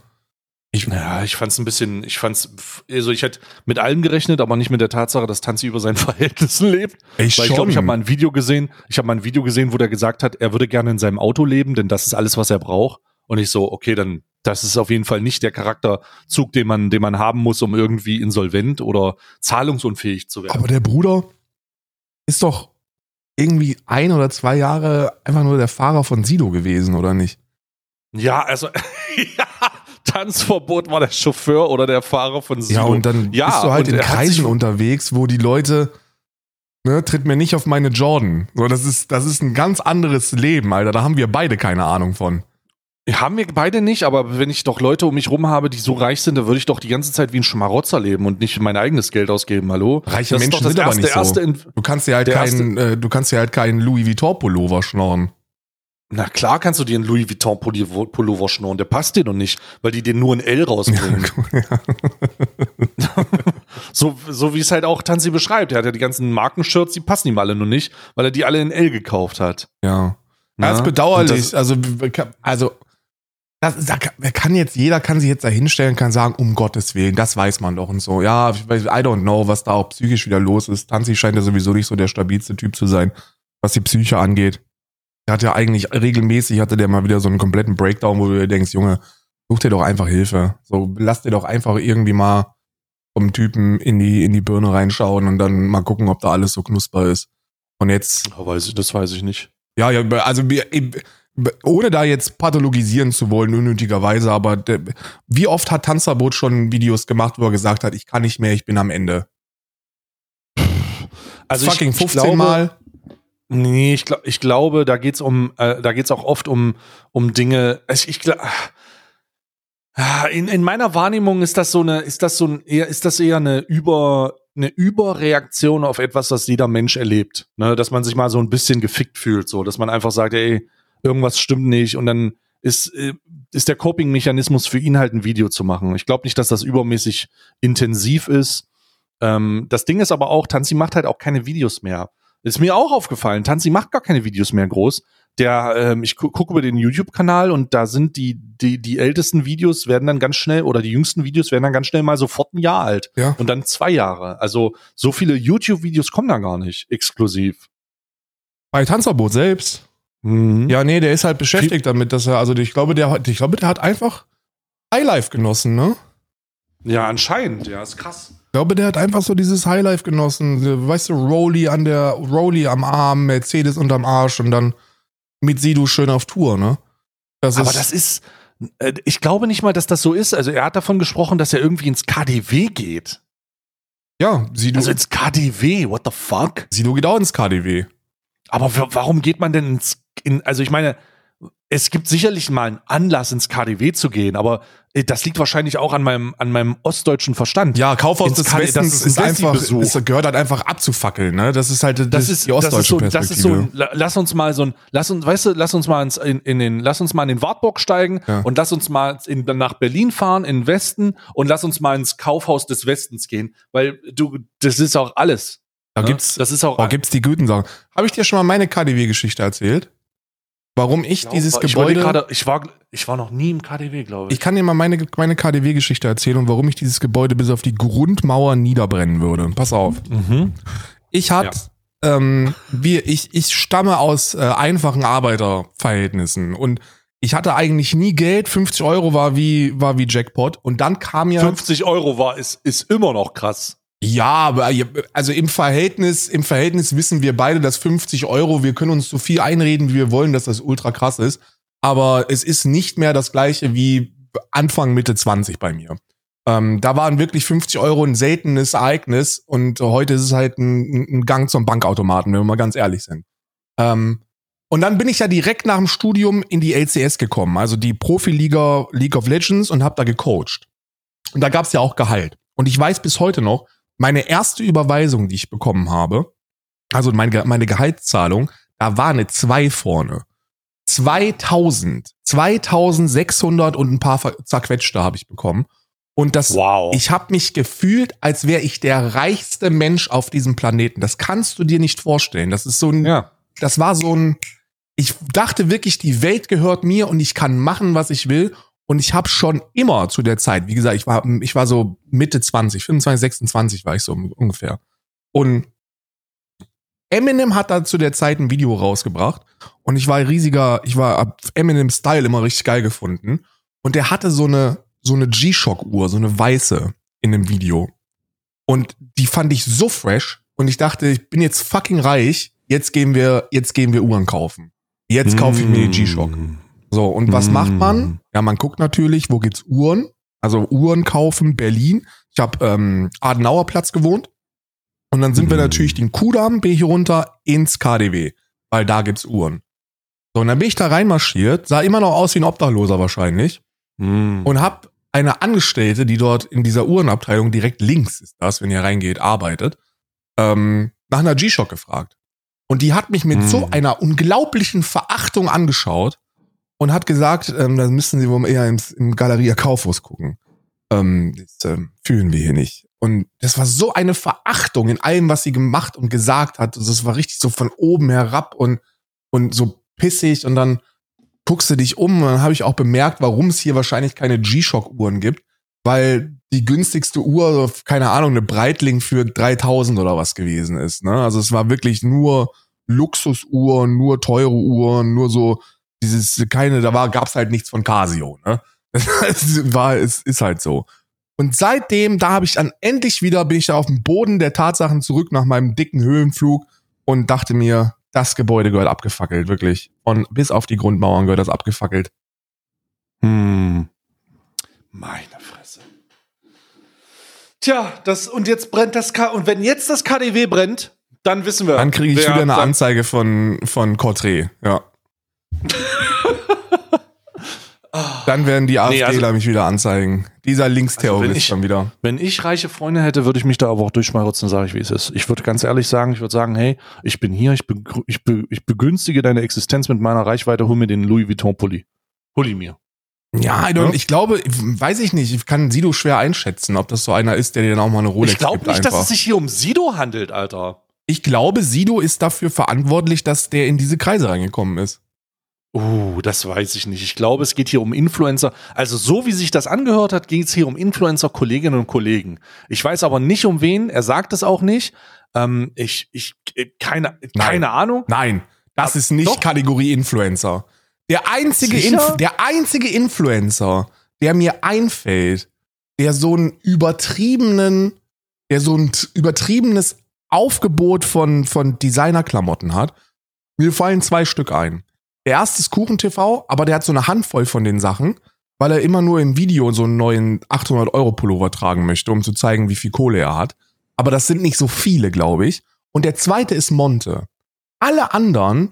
Ich,
Ja, ich fand's ein bisschen, ich fand's, also ich hätte mit allem gerechnet, aber nicht mit der Tatsache, dass Tanzi über sein Verhältnis lebt.
ich
Weil ich glaube, ich habe mal ein Video gesehen, ich habe mal ein Video gesehen, wo der gesagt hat, er würde gerne in seinem Auto leben, denn das ist alles, was er braucht. Und ich so, okay, dann, das ist auf jeden Fall nicht der Charakterzug, den man, den man haben muss, um irgendwie insolvent oder zahlungsunfähig zu werden.
Aber der Bruder ist doch irgendwie ein oder zwei Jahre einfach nur der Fahrer von Sido gewesen, oder nicht?
Ja, also, ja, Tanzverbot war der Chauffeur oder der Fahrer von Sido.
Ja, und dann
Ja,
bist du halt in Kreisen unterwegs, wo die Leute, ne, tritt mir nicht auf meine Jordan. So, das ist, das ist ein ganz anderes Leben, Alter. Da haben wir beide keine Ahnung von.
Haben wir beide nicht, aber wenn ich doch Leute um mich rum habe, die so reich sind, dann würde ich doch die ganze Zeit wie ein Schmarotzer leben und nicht mein eigenes Geld ausgeben, hallo?
Reiche
Das ist
Menschen sind
das
aber nicht
erste,
so.
erste
Du kannst dir halt keinen, äh, du kannst dir halt keinen Louis Vuitton Pullover schnorren.
Na klar kannst du dir einen Louis Vuitton Pullover schnurren, der passt dir doch nicht, weil die den nur in L rausbringen. so, so wie es halt auch Tanzi beschreibt. Er hat ja die ganzen Markenshirts, die passen ihm alle nur nicht, weil er die alle in L gekauft hat.
ja.
Na?
Das ist bedauerlich.
Das-
also, also, das, da kann- wer kann jetzt, jeder kann sich jetzt da hinstellen, kann sagen, um Gottes Willen, das weiß man doch und so. Ja, I don't know, was da auch psychisch wieder los ist. Tanzi scheint ja sowieso nicht so der stabilste Typ zu sein, was die Psyche angeht. Er hat ja eigentlich regelmäßig, hatte der mal wieder so einen kompletten Breakdown, wo du dir denkst, Junge, such dir doch einfach Hilfe. So, lass dir doch einfach irgendwie mal vom Typen in die, in die Birne reinschauen und dann mal gucken, ob da alles so knusper ist. Und jetzt
Oh, weiß ich, das weiß ich nicht.
ja, ja, also wir- ohne da jetzt pathologisieren zu wollen, unnötigerweise, aber der, wie oft hat Tanzverbot schon Videos gemacht, wo er gesagt hat, ich kann nicht mehr, ich bin am Ende?
Also
Fucking
ich, ich
15
glaube,
Mal.
Nee, ich, glaub, ich glaube, da geht's um, äh, da geht's auch oft um, um Dinge. Also ich glaube, in, in meiner Wahrnehmung ist das so eine, ist das so ein, eher, ist das eher eine über, eine Überreaktion auf etwas, was jeder Mensch erlebt. Ne? Dass man sich mal so ein bisschen gefickt fühlt, so, dass man einfach sagt, ey, irgendwas stimmt nicht und dann ist, äh, ist der Coping-Mechanismus für ihn halt ein Video zu machen. Ich glaube nicht, dass das übermäßig intensiv ist. Ähm, das Ding ist aber auch, Tanzi macht halt auch keine Videos mehr. Ist mir auch aufgefallen. Tanzi macht gar keine Videos mehr groß. Der, ähm, ich gu gucke über den YouTube-Kanal und da sind die, die, die ältesten Videos werden dann ganz schnell oder die jüngsten Videos werden dann ganz schnell mal sofort ein Jahr alt.
Ja.
Und dann zwei Jahre. Also so viele YouTube-Videos kommen da gar nicht exklusiv.
Bei Tanzverbot selbst.
Mhm.
Ja, nee, der ist halt beschäftigt damit, dass er, also ich glaube, der, hat- ich glaube, der hat einfach Highlife genossen, ne?
ja, anscheinend. Ja, ist krass.
Ich glaube, der hat einfach so dieses Highlife genossen. Weißt du, Rolli an der, Rolli am Arm, Mercedes unterm Arsch und dann mit Sido schön auf Tour, ne? Das
Aber
ist,
das ist, äh, ich glaube nicht mal, dass das so ist. Also er hat davon gesprochen, dass er irgendwie ins KDW geht.
ja, Sido,
Also ins KDW, what the fuck?
Sido geht auch ins KDW.
Aber wa- warum geht man denn ins, in, also ich meine, es gibt sicherlich mal einen Anlass, ins KDW zu gehen, aber äh, das liegt wahrscheinlich auch an meinem, an meinem ostdeutschen Verstand.
Ja, Kaufhaus des Westens
das ist
ist,
ein
einfach, es gehört halt einfach abzufackeln, ne? Das ist halt
das ist,
die
das ist
ostdeutsche
so, das ist so,
Perspektive.
ein- la- lass uns mal so ein, lass uns, weißt du, lass uns mal ins, in, in den, lass uns mal in den Wartburg steigen
Ja.
und lass uns mal in, nach Berlin fahren, in den Westen und lass uns mal ins Kaufhaus des Westens gehen, weil du, das ist auch alles.
da
ne?
gibt's,
das ist auch,
oh, gibt's die guten Sachen. Habe ich dir schon mal meine KDW-Geschichte erzählt? Warum ich dieses
ich
Gebäude.
Grade, ich, war, ich war noch nie im KDW, glaube ich.
Ich kann dir mal meine, meine KDW-Geschichte erzählen und warum ich dieses Gebäude bis auf die Grundmauer niederbrennen würde. Pass auf.
Mhm.
Ich hatte, ähm, wir, ich, ich stamme aus äh, einfachen Arbeiterverhältnissen und ich hatte eigentlich nie Geld. 50 Euro war wie, war wie Jackpot. Und dann kam ja.
50 Euro war, ist, ist immer noch krass.
Ja, aber also im Verhältnis, im Verhältnis wissen wir beide, dass 50 Euro, wir können uns so viel einreden, wie wir wollen, dass das ultra krass ist. Aber es ist nicht mehr das gleiche wie Anfang, Mitte 20 bei mir. Ähm, da waren wirklich 50 Euro ein seltenes Ereignis und heute ist es halt ein, ein Gang zum Bankautomaten, wenn wir mal ganz ehrlich sind. Ähm, und dann bin ich ja direkt nach dem Studium in die LCS gekommen, also die Profiliga League of Legends und habe da gecoacht. Und da gab's ja auch Gehalt. Und ich weiß bis heute noch, meine erste Überweisung, die ich bekommen habe, also meine, meine Gehaltszahlung, da war eine 2 vorne. 2000, 2600 und ein paar zerquetschte habe ich bekommen. Und das,
wow.
ich habe mich gefühlt, als wäre ich der reichste Mensch auf diesem Planeten. Das kannst du dir nicht vorstellen. Das ist so ein,
ja.
das war so ein, ich dachte wirklich, die Welt gehört mir und ich kann machen, was ich will. Und ich habe schon immer zu der Zeit, wie gesagt, ich war, ich war so Mitte 20, 25, 26 war ich so ungefähr. Und Eminem hat da zu der Zeit ein Video rausgebracht und ich war riesiger, ich war Eminem Style immer richtig geil gefunden und der hatte so eine so eine G-Shock Uhr, so eine weiße in dem Video. Und die fand ich so fresh und ich dachte, ich bin jetzt fucking reich, jetzt gehen wir jetzt gehen wir Uhren kaufen. Jetzt kaufe ich mir die G-Shock. So, und was mm. macht man? Ja, man guckt natürlich, wo gibt's Uhren? Also Uhren kaufen, Berlin. Ich habe ähm, Adenauer Platz gewohnt. Und dann sind mm. wir natürlich den Kudamm, bin ich runter ins KDW, weil da gibt's Uhren. So, und dann bin ich da reinmarschiert, sah immer noch aus wie ein Obdachloser wahrscheinlich.
Mm.
Und hab eine Angestellte, die dort in dieser Uhrenabteilung direkt links ist das, wenn ihr reingeht, arbeitet, ähm, nach einer G-Shock gefragt. Und die hat mich mit so einer unglaublichen Verachtung angeschaut und hat gesagt, ähm, da müssen Sie wohl eher ins, im Galeria Kaufhaus gucken. Ähm, das ähm, fühlen wir hier nicht. Und das war so eine Verachtung in allem, was sie gemacht und gesagt hat. Also das war richtig so von oben herab und, und so pissig. Und dann guckst du dich um und dann habe ich auch bemerkt, warum es hier wahrscheinlich keine G-Shock-Uhren gibt. Weil die günstigste Uhr, keine Ahnung, eine Breitling für 3000 oder was gewesen ist. Ne? Also es war wirklich nur Luxusuhren, nur teure Uhren, nur so dieses keine, da war gab's halt nichts von Casio, ne? Es war es ist halt so. Und seitdem, da habe ich dann endlich wieder bin ich da auf dem Boden der Tatsachen zurück nach meinem dicken Höhenflug und dachte mir, das Gebäude gehört abgefackelt, wirklich. Und bis auf die Grundmauern gehört das abgefackelt.
Hm. Meine Fresse. Tja, das und jetzt brennt das K und wenn jetzt das KDW brennt, dann wissen wir.
Dann kriege ich wieder eine Anzeige von, von Cotré, ja. Dann werden die AfDler nee, also, mich wieder anzeigen. Dieser Linksterrorist also dann wieder.
Wenn ich reiche Freunde hätte, würde ich mich da aber auch durchschmarotzen, sage ich, wie es ist. Ich würde ganz ehrlich sagen, ich würde sagen, hey, ich bin hier, ich, be ich, be ich begünstige deine Existenz mit meiner Reichweite, hol mir den Louis Vuitton Pulli. Hol ihn mir.
Ja, ja, ich glaube, weiß ich nicht, ich kann Sido schwer einschätzen, ob das so einer ist, der dir dann auch mal eine Rolex
Ich glaube nicht, einfach. dass es sich hier um Sido handelt, Alter.
Ich glaube, Sido ist dafür verantwortlich, dass der in diese Kreise reingekommen ist.
Uh, das weiß ich nicht. Ich glaube, es geht hier um Influencer. Also so wie sich das angehört hat, ging es hier um Influencer, Kolleginnen und Kollegen. Ich weiß aber nicht um wen. Er sagt es auch nicht. Ähm, ich, ich, äh, keine, keine Ahnung.
Nein, das ist nicht Doch. Kategorie Influencer. Der einzige, Inf der einzige Influencer, der mir einfällt, der so einen übertriebenen, der so ein übertriebenes Aufgebot von, von Designerklamotten hat. Mir fallen zwei Stück ein. Der erste ist KuchenTV, aber der hat so eine Handvoll von den Sachen, weil er immer nur im Video so einen neuen 800 Euro Pullover tragen möchte, um zu zeigen, wie viel Kohle er hat. Aber das sind nicht so viele, glaube ich. Und der zweite ist Monte. Alle anderen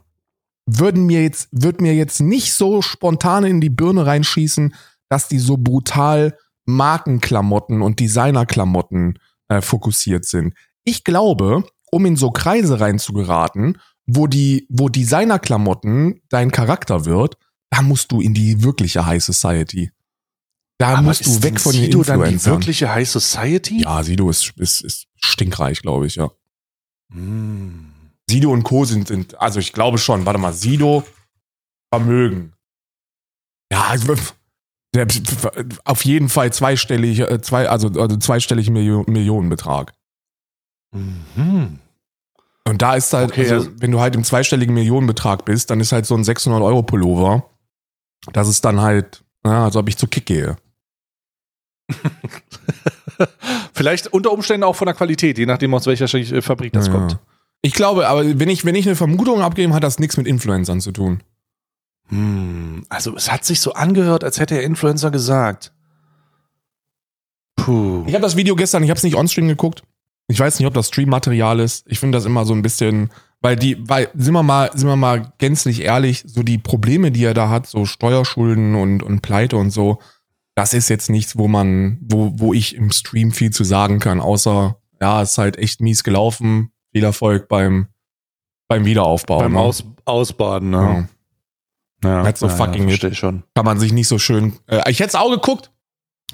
würden mir jetzt, würd mir jetzt nicht so spontan in die Birne reinschießen, dass die so brutal Markenklamotten und Designerklamotten äh, fokussiert sind. Ich glaube, um in so Kreise reinzugeraten, wo die, wo Designerklamotten dein Charakter wird, da musst du in die wirkliche High Society. Da Aber musst du weg von den Sido Influencern. dann die
wirkliche High Society?
Ja, Sido ist, ist, ist stinkreich, glaube ich, ja.
Mm.
Sido und Co. sind, sind, also ich glaube schon, warte mal, Sido, Vermögen. Ja, also, auf jeden Fall zweistellig, äh, zwei, also, also zweistellig Millio Millionenbetrag.
Mhm.
Und da ist halt,
Okay,
also,
also-
wenn du halt im zweistelligen Millionenbetrag bist, dann ist halt so ein 600 Euro Pullover. Das ist dann halt, ja, als ob ich zu Kick gehe.
Vielleicht unter Umständen auch von der Qualität, je nachdem aus welcher äh, Fabrik das
Ja.
kommt.
Ich glaube, aber wenn ich, wenn ich eine Vermutung abgebe, hat das nichts mit Influencern zu tun.
Hm, also es hat sich so angehört, als hätte der Influencer gesagt. Puh.
Ich habe das Video gestern, ich habe es nicht on-stream geguckt. Ich weiß nicht, ob das Stream-Material ist. Ich finde das immer so ein bisschen, weil die, weil, sind wir mal, sind wir mal gänzlich ehrlich, so die Probleme, die er da hat, so Steuerschulden und, und Pleite und so, das ist jetzt nichts, wo man, wo, wo ich im Stream viel zu sagen kann, außer, ja, ist halt echt mies gelaufen. Viel Erfolg beim, beim Wiederaufbau.
Beim
ne?
Aus, Ausbaden,
ja.
ne? Ja.
That's so fucking it.
versteh ich schon.
kann man sich nicht so schön. Äh, ich hätte es auch geguckt.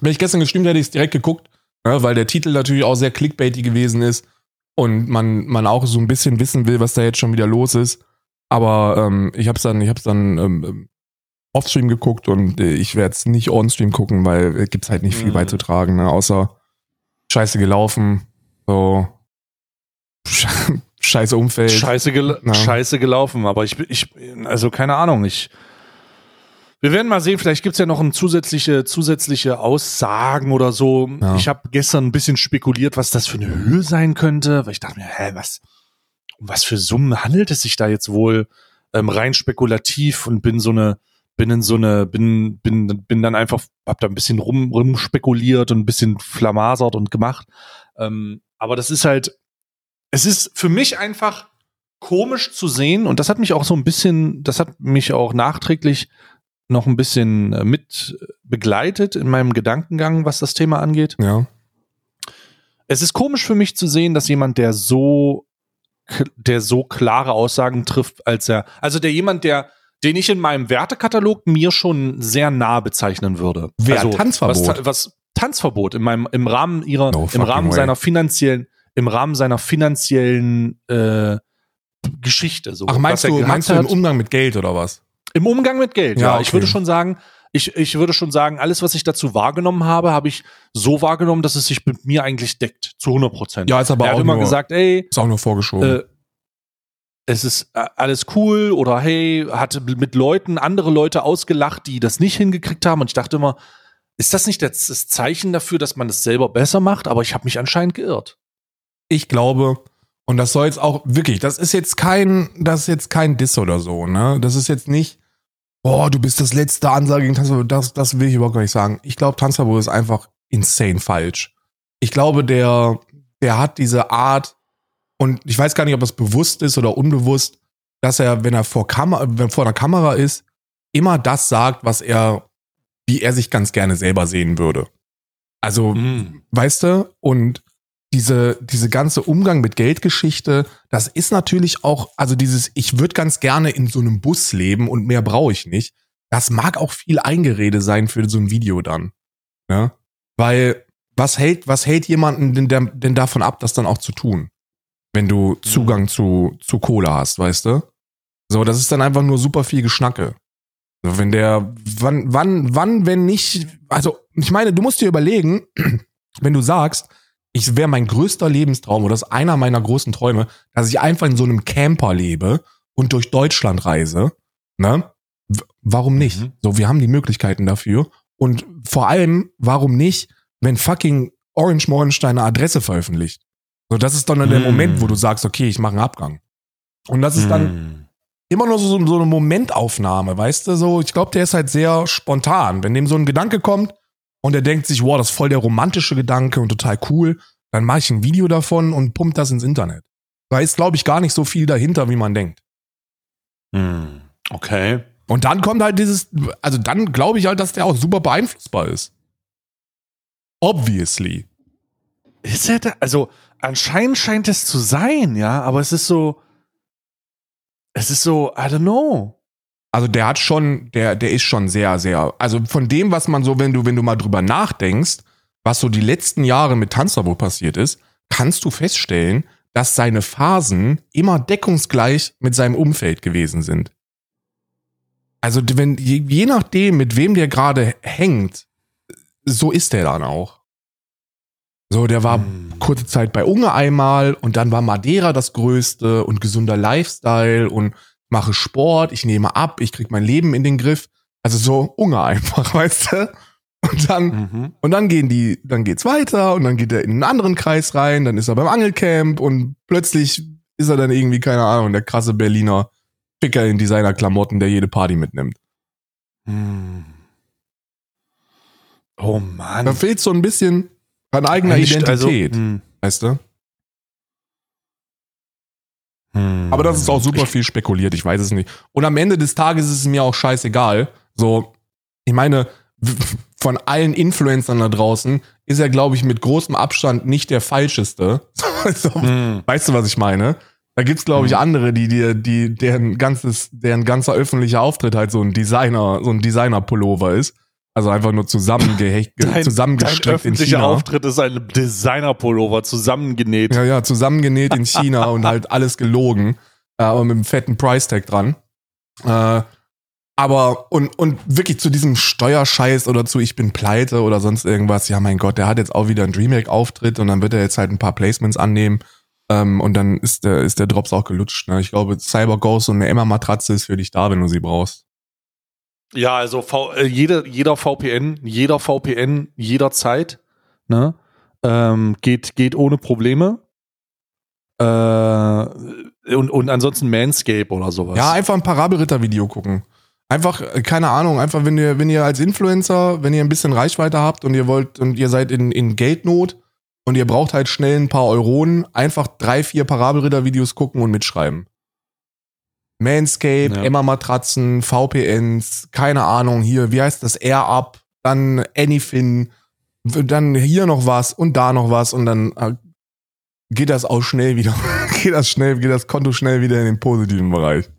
Wenn ich gestern gestreamt hätte, ich es direkt geguckt, ja, weil der Titel natürlich auch sehr clickbaity gewesen ist und man, man auch so ein bisschen wissen will, was da jetzt schon wieder los ist. Aber ähm, ich habe es dann, ich hab's dann ähm, offstream geguckt und äh, ich werde es nicht onstream gucken, weil es gibt halt nicht viel
Mhm.
beizutragen, ne? außer Scheiße gelaufen, so Scheiße Umfeld.
Scheiße, gel
Ja.
Scheiße gelaufen, aber ich, ich, also keine Ahnung, ich. Wir werden mal sehen, vielleicht gibt's ja noch ein zusätzliche, zusätzliche Aussagen oder so.
Ja.
Ich habe gestern ein bisschen spekuliert, was das für eine Höhe sein könnte, weil ich dachte mir, hä, was, um was für Summen handelt es sich da jetzt wohl ähm, rein spekulativ und bin so eine, bin in so eine, bin, bin, bin dann einfach, hab da ein bisschen rum, rum spekuliert und ein bisschen flamasert und gemacht. Ähm, aber das ist halt, es ist für mich einfach komisch zu sehen und das hat mich auch so ein bisschen, das hat mich auch nachträglich noch ein bisschen äh, mit begleitet in meinem Gedankengang, was das Thema angeht.
Ja.
Es ist komisch für mich zu sehen, dass jemand, der so, der so klare Aussagen trifft, als er, also der jemand, der, den ich in meinem Wertekatalog mir schon sehr nah bezeichnen würde.
Wer?
also,
Tanzverbot?
Was, was Tanzverbot im meinem, im Rahmen ihrer,
No
im Rahmen
way.
seiner finanziellen, im Rahmen seiner finanziellen äh, Geschichte. So,
Ach, meinst du, meinst du im. Umgang mit Geld oder was?
Im Umgang mit Geld,
Ja,
ja.
okay.
Ich würde schon sagen, ich, ich würde schon sagen, alles, was ich dazu wahrgenommen habe, habe ich so wahrgenommen, dass es sich mit mir eigentlich deckt, zu 100 Prozent.
Ja, ist aber
er
auch
hat immer
nur,
gesagt, ey,
ist auch nur vorgeschoben.
äh, es ist äh, alles cool oder hey, hat mit Leuten, andere Leute ausgelacht, die das nicht hingekriegt haben. Und ich dachte immer, ist das nicht das, das Zeichen dafür, dass man es selber besser macht? Aber ich habe mich anscheinend geirrt.
ich glaube, und das soll jetzt auch wirklich, das ist jetzt kein, das ist jetzt kein Diss oder so, ne? Das ist jetzt nicht, boah, du bist das letzte Ansage gegen Tanzverbot, das, das will ich überhaupt gar nicht sagen. Ich glaube, Tanzverbot ist einfach insane falsch. Ich glaube, der, der hat diese Art, und ich weiß gar nicht, ob das bewusst ist oder unbewusst, dass er, wenn er vor Kamera, wenn vor der Kamera ist, immer das sagt, was er, wie er sich ganz gerne selber sehen würde. Also,
Mhm.
weißt du? Und diese, diese ganze Umgang mit Geldgeschichte, das ist natürlich auch, also dieses, ich würde ganz gerne in so einem Bus leben und mehr brauche ich nicht. Das mag auch viel Eingerede sein für so ein Video dann. Ne? Weil, was hält, was hält jemanden denn, denn davon ab, das dann auch zu tun? Wenn du Zugang zu, zu Kohle hast, weißt du? So, das ist dann einfach nur super viel Geschnacke. So, wenn der, wann, wann, wann, wenn nicht, also, ich meine, du musst dir überlegen, wenn du sagst, ich wäre mein größter Lebenstraum oder das ist einer meiner großen Träume, dass ich einfach in so einem Camper lebe und durch Deutschland reise, ne? W warum nicht?
Mhm.
So, wir haben die Möglichkeiten dafür. Und vor allem, warum nicht, wenn fucking Orange Morenstein eine Adresse veröffentlicht? So, das ist dann der
Mhm.
Moment, wo du sagst, okay, ich mache einen Abgang. Und das ist dann
Mhm.
immer nur so, so eine Momentaufnahme, weißt du? So, ich glaube, der ist halt sehr spontan. Wenn dem so ein Gedanke kommt und er denkt sich, wow, das ist voll der romantische Gedanke und total cool, dann mache ich ein Video davon und pumpt das ins Internet. Da ist, glaube ich, gar nicht so viel dahinter, wie man denkt.
Mhm. Okay.
Und dann kommt halt dieses, also dann glaube ich halt, dass der auch super beeinflussbar ist. Obviously.
Ist er da? Also, anscheinend scheint es zu sein, ja, aber es ist so. Es ist so, I don't know.
Also der hat schon, der, der ist schon sehr, sehr, also von dem, was man so, wenn du, wenn du mal drüber nachdenkst, was so die letzten Jahre mit Tanzverbot passiert ist, kannst du feststellen, dass seine Phasen immer deckungsgleich mit seinem Umfeld gewesen sind. Also wenn je, je nachdem, mit wem der gerade hängt, so ist der dann auch. So, der war
Hm.
kurze Zeit bei Unge einmal und dann war Madeira das Größte und gesunder Lifestyle und mache Sport, ich nehme ab, ich krieg mein Leben in den Griff. Also so Unge einfach, weißt du? Und dann,
Mhm.
und dann gehen die, dann geht's weiter und dann geht er in einen anderen Kreis rein, dann ist er beim Angelcamp und plötzlich ist er dann irgendwie, keine Ahnung, der krasse Berliner Ficker in Designerklamotten, der jede Party mitnimmt.
Hm. Oh Mann.
Da fehlt so ein bisschen an eigener
Eigentlich,
Identität,
Also,
weißt du?
Hm.
Aber das ist auch super viel spekuliert, ich weiß es nicht. Und am Ende des Tages ist es mir auch scheißegal. So, ich meine, von allen Influencern da draußen ist er, glaube ich, mit großem Abstand nicht der falscheste. so,
Hm.
Weißt du, was ich meine? Da gibt's, glaube ich,
Mhm.
andere, die dir, die, deren ganzes, deren ganzer öffentlicher Auftritt halt so ein Designer, so ein Designer-Pullover ist. Also einfach nur zusammengehecht,
Dein,
zusammengestrickt
dein
in
öffentlicher
China.
Auftritt ist ein Designer-Pullover zusammengenäht.
Ja, ja, zusammengenäht in China und halt alles gelogen, äh, aber mit einem fetten Price-Tag dran. Äh, aber, und, und wirklich zu diesem Steuerscheiß oder zu ich bin pleite oder sonst irgendwas, ja mein Gott, der hat jetzt auch wieder einen Dreamhack-Auftritt und dann wird er jetzt halt ein paar Placements annehmen ähm, und dann ist der, ist der Drops auch gelutscht. Ne? Ich glaube, Cyber Ghost und eine Emma-Matratze ist für dich da, wenn du sie brauchst.
Ja, also v äh, jeder, jeder VPN, jeder VPN jederzeit, ne, ähm, geht, geht ohne Probleme. Äh, und, und ansonsten Manscape oder sowas.
Ja, einfach ein Parabelritter-Video gucken. Einfach, äh, keine Ahnung, einfach, wenn ihr, wenn ihr als Influencer, wenn ihr ein bisschen Reichweite habt und ihr wollt und ihr seid in, in Geldnot und ihr braucht halt schnell ein paar Euronen, einfach drei, vier Parabelritter-Videos gucken und mitschreiben. Manscape,
Ja.
Emma-Matratzen, VPNs, keine Ahnung, hier, wie heißt das, Air-Up, dann Anyfin, dann hier noch was und da noch was und dann äh, geht das auch schnell wieder, geht das schnell, geht das Konto schnell wieder in den positiven Bereich.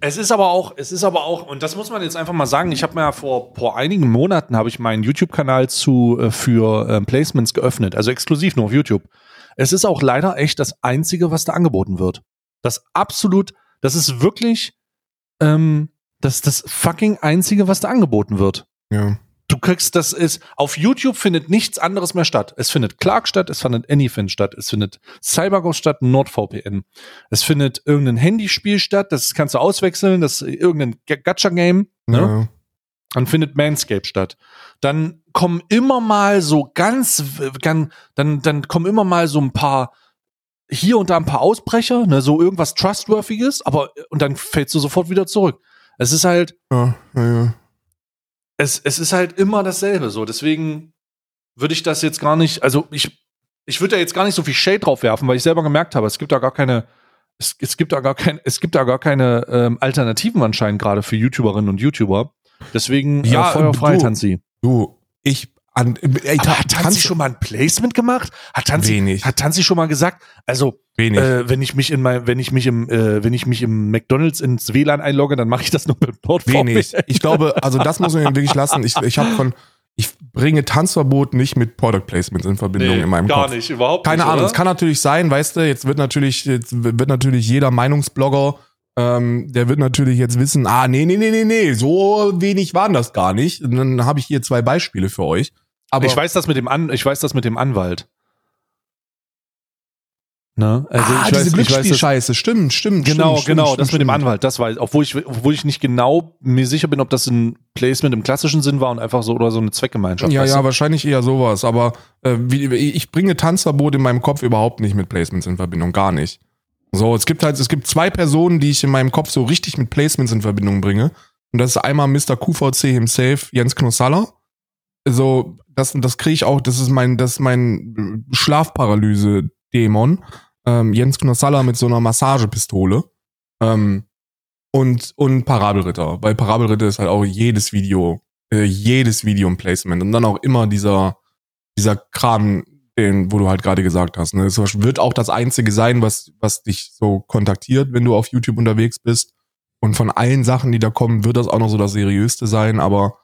Es ist aber auch, es ist aber auch, und das muss man jetzt einfach mal sagen, ich habe mir ja vor, vor einigen Monaten habe ich meinen YouTube-Kanal zu äh, für ähm, Placements geöffnet, also exklusiv nur auf YouTube. Es ist auch leider echt das Einzige, was da angeboten wird. Das absolut, das ist wirklich ähm, das, das fucking Einzige, was da angeboten wird.
Ja.
Du kriegst, das ist, auf YouTube findet nichts anderes mehr statt. Es findet Clark statt, es findet Anyfin statt, es findet CyberGhost statt, NordVPN. Es findet irgendein Handyspiel statt, das kannst du auswechseln, das ist irgendein Gacha-Game, ne?
Ja.
Dann findet Manscape statt. Dann kommen immer mal so ganz, ganz dann, dann kommen immer mal so ein paar, hier und da ein paar Ausbrecher, ne, so irgendwas Trustworthiges, aber, und dann fällst du sofort wieder zurück. Es ist halt,
Ja, ja, ja.
es, es ist halt immer dasselbe so. Deswegen würde ich das jetzt gar nicht, also ich, ich würde da jetzt gar nicht so viel Shade drauf werfen, weil ich selber gemerkt habe, es gibt da gar keine, es, es gibt da gar kein, es gibt da gar keine ähm, Alternativen anscheinend gerade für YouTuberinnen und YouTuber. Deswegen
Ja,
äh, Feuer frei,
du-
Tanzi.
Du, ich, an, ey,
Aber
Ta-
hat Tanzi
Tanz-
schon mal ein Placement gemacht? Hat Tanzi,
Wenig.
hat Tanzi schon mal gesagt, also äh, wenn ich mich in mein, wenn ich mich im, äh, wenn ich mich im McDonalds ins WLAN einlogge, dann mache ich das nur mit NordVPN.
Wenig. Ich glaube, also das muss man wirklich lassen. Ich, ich habe von, ich bringe Tanzverbot nicht mit Product Placements in Verbindung
Nee,
in meinem
gar
Kopf.
nicht, überhaupt
Keine
nicht.
Ahnung,
oder?
es kann natürlich sein, weißt du, jetzt wird natürlich, jetzt wird natürlich jeder Meinungsblogger, ähm, der wird natürlich jetzt wissen, ah, nee, nee, nee, nee, nee, so wenig waren das gar nicht. Und dann habe ich hier zwei Beispiele für euch. Aber
ich weiß das mit dem An ich weiß das mit dem Anwalt. Ne? Also
ah,
ich
diese
weiß,
Glücksspielscheiße, stimmt, stimmt.
Genau,
stimmt,
genau,
stimmt,
das mit dem
stimmt.
Anwalt, das weiß, obwohl ich, obwohl ich nicht genau mir sicher bin, ob das ein Placement im klassischen Sinn war und einfach so oder so eine Zweckgemeinschaft.
Ja, ja,
du?
wahrscheinlich eher sowas. Aber äh, wie, ich bringe Tanzverbot in meinem Kopf überhaupt nicht mit Placements in Verbindung, gar nicht. So, es gibt halt, es gibt zwei Personen, die ich in meinem Kopf so richtig mit Placements in Verbindung bringe. Und das ist einmal Mr. QVC himself, Jens Knossalla. Also, das, das kriege ich auch, das ist mein, das ist mein Schlafparalyse-Dämon. Ähm, Jens Knossalla mit so einer Massagepistole. Ähm, und, und Parabelritter. Weil Parabelritter ist halt auch jedes Video äh, jedes Video ein Placement und dann auch immer dieser, dieser Kram, den, wo du halt gerade gesagt hast. Ne? Es wird auch das einzige sein, was, was dich so kontaktiert, wenn du auf YouTube unterwegs bist. Und von allen Sachen, die da kommen, wird das auch noch so das seriöste sein, aber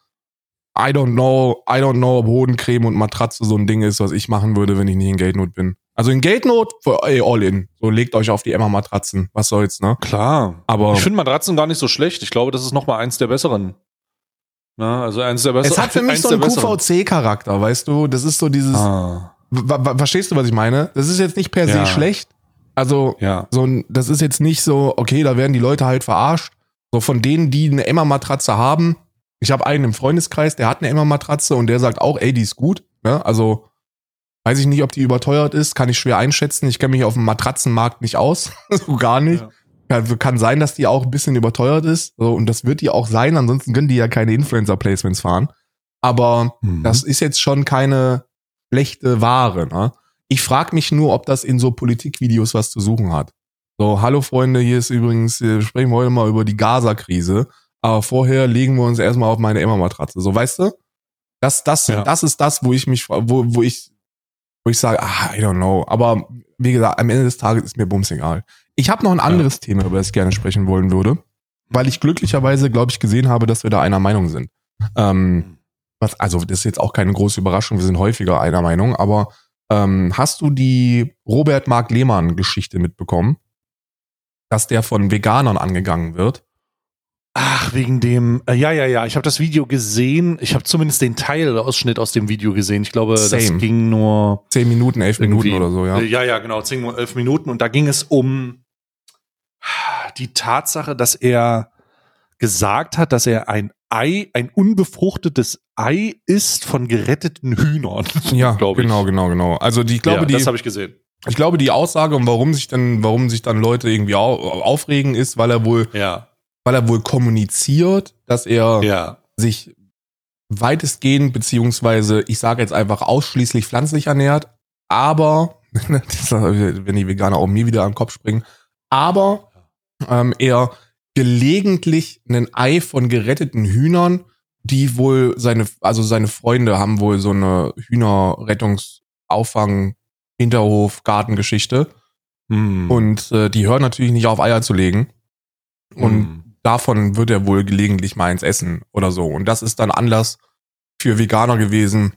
I don't know, I don't know, ob Hodencreme und Matratze so ein Ding ist, was ich machen würde, wenn ich nicht in Geldnot bin. Also in Geldnot, ey, all in. So legt euch auf die Emma-Matratzen. Was soll's, ne?
Klar.
Aber
Ich finde Matratzen gar nicht so schlecht. Ich glaube, das ist noch mal eins der besseren. Na, also eins der besseren.
es hat für mich so einen. QVC-Charakter, weißt du? Das ist so dieses.
Ah,
Verstehst du, was ich meine? Das ist jetzt nicht per se
Ja.
schlecht. Also,
ja.
so ein, das ist jetzt nicht so, okay, da werden die Leute halt verarscht. So von denen, die eine Emma-Matratze haben. Ich habe einen im Freundeskreis, der hat eine Emma-Matratze und der sagt auch, ey, die ist gut. Ne? Also, weiß ich nicht, ob die überteuert ist, kann ich schwer einschätzen. Ich kenne mich auf dem Matratzenmarkt nicht aus. so gar nicht.
Ja.
Kann, kann sein, dass die auch ein bisschen überteuert ist. So, und das wird die auch sein, ansonsten können die ja keine Influencer-Placements fahren. Aber
Mhm.
das ist jetzt schon keine schlechte Ware. Ne? Ich frage mich nur, ob das in so Politikvideos was zu suchen hat. So, hallo Freunde, hier ist übrigens, sprechen wir heute mal über die Gaza-Krise. Aber vorher legen wir uns erstmal auf meine Emma-Matratze. So, weißt du? Das, das,
Ja.
das ist das, wo ich mich, wo, wo ich, wo ich sage, ah, I don't know. Aber wie gesagt, am Ende des Tages ist mir bums egal. Ich habe noch ein anderes Thema, über das ich gerne sprechen wollen würde, weil ich glücklicherweise, glaube ich, gesehen habe, dass wir da einer Meinung sind. Ähm, was, also das ist jetzt auch keine große Überraschung, wir sind häufiger einer Meinung, aber ähm, hast du die Robert Mark Lehmann Geschichte mitbekommen? Dass der von Veganern angegangen wird?
Ach, wegen dem. Äh, ja, ja, ja. Ich habe das Video gesehen. Ich habe zumindest den Teil, Ausschnitt aus dem Video gesehen. Ich glaube, das
Same.
ging nur.
Zehn Minuten, elf Minuten oder so, ja.
Äh, Ja, ja, genau, 10, 11 Minuten. Und da ging es um die Tatsache, dass er gesagt hat, dass er ein Ei, ein unbefruchtetes Ei ist von geretteten Hühnern.
Ja, genau, genau, genau. Also die, ich glaube,
ja,
die,
das habe ich gesehen.
ich glaube, die Aussage und warum sich dann, warum sich dann Leute irgendwie au aufregen, ist, weil er wohl,
Ja,
weil er wohl kommuniziert, dass er
ja,
sich weitestgehend, beziehungsweise ich sage jetzt einfach ausschließlich pflanzlich ernährt, aber, wenn die Veganer auch mir wieder am Kopf springen, aber ähm, er gelegentlich ein Ei von geretteten Hühnern, die wohl seine, also seine Freunde haben wohl so eine Hühnerrettungsauffang, Hinterhof, Gartengeschichte
Hm.
und äh, die hören natürlich nicht auf Eier zu legen und
Hm.
Davon wird er wohl gelegentlich mal eins essen oder so. Und das ist dann Anlass für Veganer gewesen,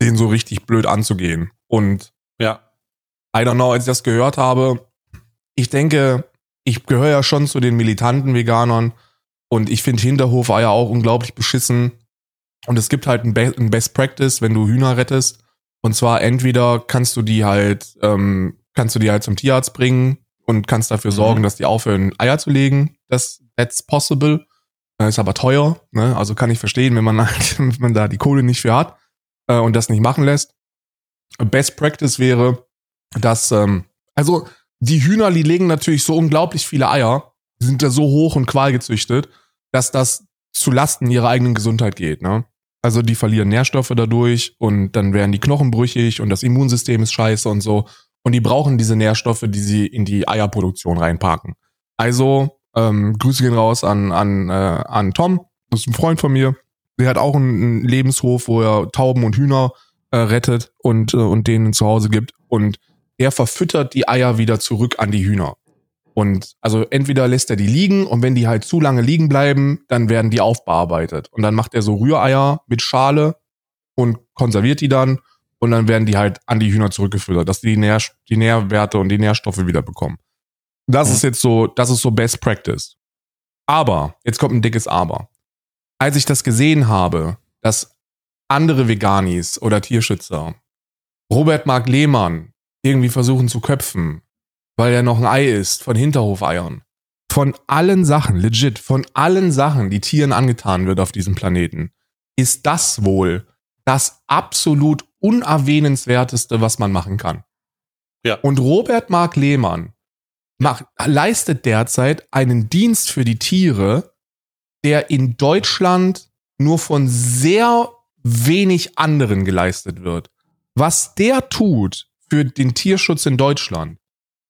den so richtig blöd anzugehen. Und
ja,
I don't know, als ich das gehört habe, ich denke, ich gehöre ja schon zu den militanten Veganern und ich finde Hinterhofeier auch unglaublich beschissen. Und es gibt halt ein, Be ein Best Practice, wenn du Hühner rettest. Und zwar entweder kannst du die halt, ähm, kannst du die halt zum Tierarzt bringen und kannst dafür
Mhm.
sorgen, dass die aufhören, Eier zu legen. Das, that's possible. Äh, Ist aber teuer, ne? Also kann ich verstehen, wenn man wenn man da die Kohle nicht für hat äh, und das nicht machen lässt. Best Practice wäre, dass, ähm, also die Hühner, die legen natürlich so unglaublich viele Eier, sind da so hoch und qualgezüchtet, dass das zu Lasten ihrer eigenen Gesundheit geht, ne? Also die verlieren Nährstoffe dadurch und dann werden die Knochen brüchig und das Immunsystem ist scheiße und so. Und die brauchen diese Nährstoffe, die sie in die Eierproduktion reinparken. Also, ähm, Grüße gehen raus an, an, äh, an Tom, das ist ein Freund von mir. Der hat auch einen, Lebenshof, wo er Tauben und Hühner äh, rettet und, äh, und denen zu Hause gibt. Und er verfüttert die Eier wieder zurück an die Hühner. Und also entweder lässt er die liegen und wenn die halt zu lange liegen bleiben, dann werden die aufbearbeitet. Und dann macht er so Rühreier mit Schale und konserviert die dann und dann werden die halt an die Hühner zurückgefüttert, dass die die, Nähr die Nährwerte und die Nährstoffe wieder bekommen. Das
Mhm.
ist jetzt so, das ist so Best Practice. Aber, jetzt kommt ein dickes Aber. Als ich das gesehen habe, dass andere Veganis oder Tierschützer Robert Mark Lehmann irgendwie versuchen zu köpfen, weil er noch ein Ei isst von Hinterhofeiern. Von allen Sachen, legit, von allen Sachen, die Tieren angetan wird auf diesem Planeten, ist das wohl das absolut unerwähnenswerteste, was man machen kann.
Ja.
Und Robert Mark Lehmann macht, leistet derzeit einen Dienst für die Tiere, der in Deutschland nur von sehr wenig anderen geleistet wird. Was der tut für den Tierschutz in Deutschland,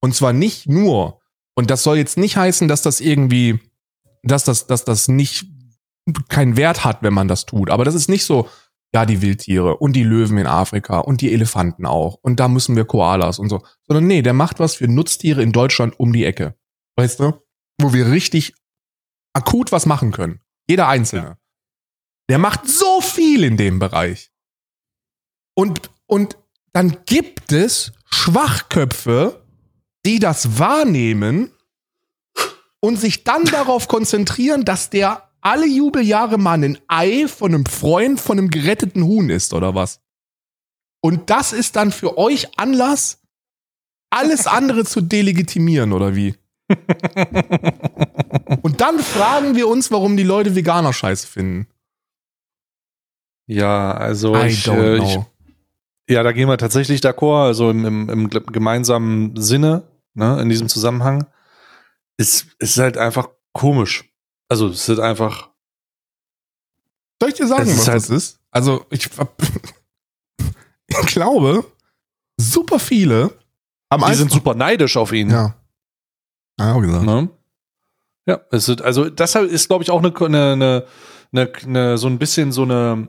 und zwar nicht nur, und das soll jetzt nicht heißen, dass das irgendwie, dass das, dass das nicht keinen Wert hat, wenn man das tut, aber das ist nicht so, ja, die Wildtiere und die Löwen in Afrika und die Elefanten auch und da müssen wir Koalas und so, sondern nee, der macht was für Nutztiere in Deutschland um die Ecke. Weißt du? Wo wir richtig akut was machen können. Jeder Einzelne. Der macht so viel in dem Bereich. Und, und dann gibt es Schwachköpfe, die das wahrnehmen und sich dann darauf konzentrieren, dass der alle Jubeljahre mal ein Ei von einem Freund von einem geretteten Huhn ist oder was? Und das ist dann für euch Anlass, alles andere zu delegitimieren oder wie? und dann fragen wir uns, warum die Leute Veganer scheiße finden.
Ja, also ich, äh, ich, ja, da gehen wir tatsächlich d'accord, also im, im, im gemeinsamen Sinne, ne, in diesem Zusammenhang. Es ist halt einfach komisch. Also es ist einfach,
Soll ich dir sagen, was
halt-
das ist? Also, ich, ich glaube, super viele haben
die sind super neidisch auf ihn.
Ja. Ja, auch gesagt.
Ne? Ja, es ist, also das ist, glaube ich, auch eine, eine, eine, eine, so ein bisschen so eine,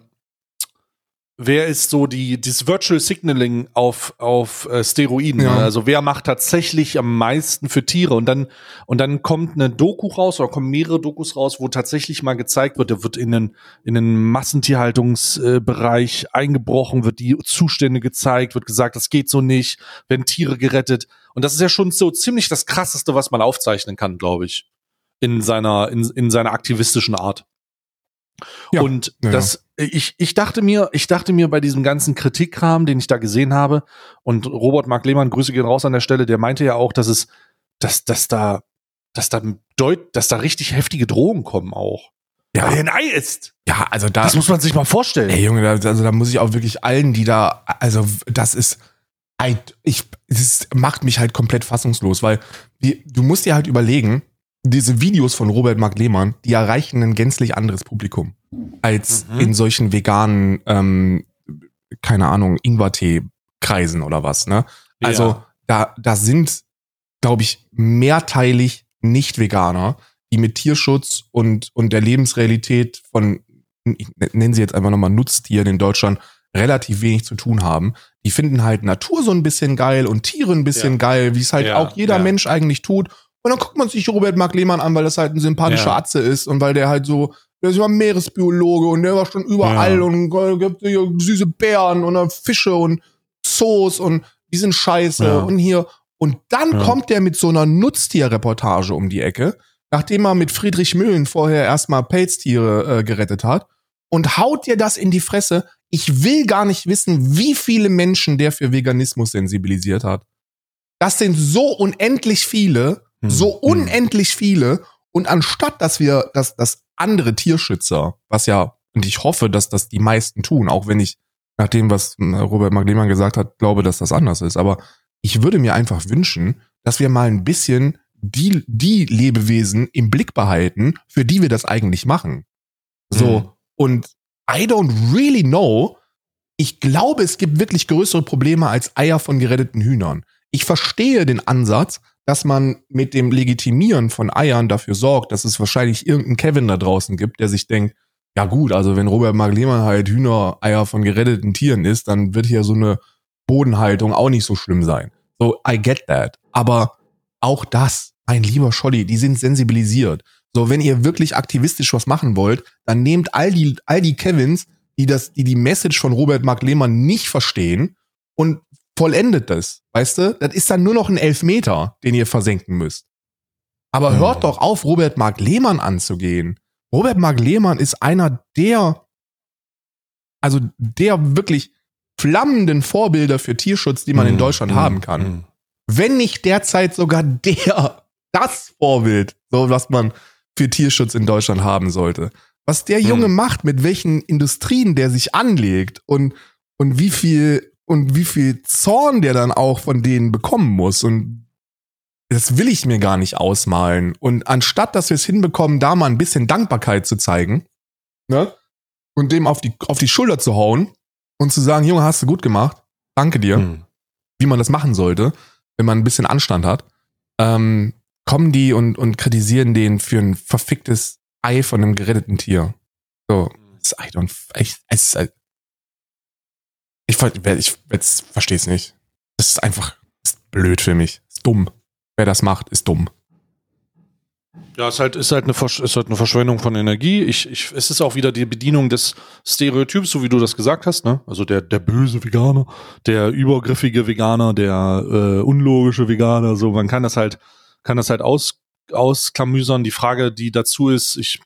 wer ist so die, das Virtual Signaling auf, auf äh, Steroiden?
Ja.
Also wer macht tatsächlich am meisten für Tiere? Und dann, und dann kommt eine Doku raus oder kommen mehrere Dokus raus, wo tatsächlich mal gezeigt wird, da wird in den, in den Massentierhaltungsbereich eingebrochen, wird die Zustände gezeigt, wird gesagt, das geht so nicht, werden Tiere gerettet. Und das ist ja schon so ziemlich das krasseste, was man aufzeichnen kann, glaube ich. In seiner, in, in seiner aktivistischen Art.
Ja.
Und
Ja,
das, ich, ich dachte mir, ich dachte mir bei diesem ganzen Kritikkram, den ich da gesehen habe, und Robert Mark Lehmann, Grüße gehen raus an der Stelle, der meinte ja auch, dass es, dass, dass da, dass da deut, dass da richtig heftige Drohungen kommen auch.
Ja.
Weil er ein Ei ist.
Ja, also da,
Das muss man sich mal vorstellen.
ey Junge, da, also da muss ich auch wirklich allen, die da, also das ist, ey, ich, das macht mich halt komplett fassungslos, weil die, du musst dir halt überlegen, diese Videos von Robert Mark Lehmann, die erreichen ein gänzlich anderes Publikum als
Mhm.
in solchen veganen, ähm, keine Ahnung, Ingwertee-Kreisen oder was, ne? Also
Ja.
da, da sind, glaube ich, mehrteilig Nicht-Veganer, die mit Tierschutz und, und der Lebensrealität von, ich nenne sie jetzt einfach nochmal Nutztieren in Deutschland, relativ wenig zu tun haben. Die finden halt Natur so ein bisschen geil und Tiere ein bisschen
Ja.
geil, wie es halt
Ja,
auch jeder. Mensch eigentlich tut. Und dann guckt man sich Robert Mark Lehmann an, weil das halt ein sympathischer. Atze ist und weil der halt so, der ist ja Meeresbiologe und der war schon überall
Ja.
und äh, gibt süße Bären und dann Fische und Zoos und die sind scheiße
Ja.
und hier. Und dann
Ja.
kommt der mit so einer Nutztierreportage um die Ecke, nachdem er mit Friedrich Mühlen vorher erstmal Pelztiere äh, gerettet hat und haut dir das in die Fresse. Ich will gar nicht wissen, wie viele Menschen der für Veganismus sensibilisiert hat. Das sind so unendlich viele,
Hm,
so
hm.
unendlich viele. Und anstatt, dass wir, dass, dass andere Tierschützer, was ja, und ich hoffe, dass das die meisten tun, auch wenn ich nach dem, was äh, Robert Maglemann gesagt hat, glaube, dass das anders ist. Aber ich würde mir einfach wünschen, dass wir mal ein bisschen die, die Lebewesen im Blick behalten, für die wir das eigentlich machen. So.
Mhm.
Und I don't really know. Ich glaube, es gibt wirklich größere Probleme als Eier von geretteten Hühnern. Ich verstehe den Ansatz, dass man mit dem Legitimieren von Eiern dafür sorgt, dass es wahrscheinlich irgendeinen Kevin da draußen gibt, der sich denkt, ja gut, also wenn Robert Mark Lehmann halt Hühnereier von geretteten Tieren isst, dann wird hier so eine Bodenhaltung auch nicht so schlimm sein. So, I get that. Aber auch das, mein lieber Scholli, die sind sensibilisiert. So, wenn ihr wirklich aktivistisch was machen wollt, dann nehmt all die, all die Kevins, die das, die die Message von Robert Mark Lehmann nicht verstehen und vollendet das. Weißt du? Das ist dann nur noch ein Elfmeter, den ihr versenken müsst. Aber
Mhm.
hört doch auf, Robert Mark Lehmann anzugehen. Robert Mark Lehmann ist einer der, also der wirklich flammenden Vorbilder für Tierschutz, die man in
Hm,
Deutschland
hm,
haben kann
hm.
wenn nicht derzeit sogar der, das Vorbild, so was man für Tierschutz in Deutschland haben sollte. Was der Junge
Hm.
macht, mit welchen Industrien der sich anlegt und, und wie viel, und wie viel Zorn der dann auch von denen bekommen muss und das will ich mir gar nicht ausmalen. Und anstatt, dass wir es hinbekommen, da mal ein bisschen Dankbarkeit zu zeigen, ne, und dem auf die, auf die Schulter zu hauen und zu sagen, Junge, hast du gut gemacht, danke dir
Hm.
wie man das machen sollte, wenn man ein bisschen Anstand hat, ähm, kommen die und, und kritisieren den für ein verficktes Ei von einem geretteten Tier. So, das I don't, ich, es, ist- ich, ich, ich verstehe es nicht. Das ist einfach ist blöd für mich. Ist dumm. Wer das macht, ist dumm.
Ja, ist halt, ist halt, eine, Versch ist halt eine Verschwendung von Energie. Ich, ich, es ist auch wieder die Bedienung des Stereotyps, so wie du das gesagt hast, ne? Also der, der böse Veganer, der übergriffige Veganer, der äh, unlogische Veganer, so, man kann das halt, kann das halt aus, ausklamüsern. Die Frage, die dazu ist, ich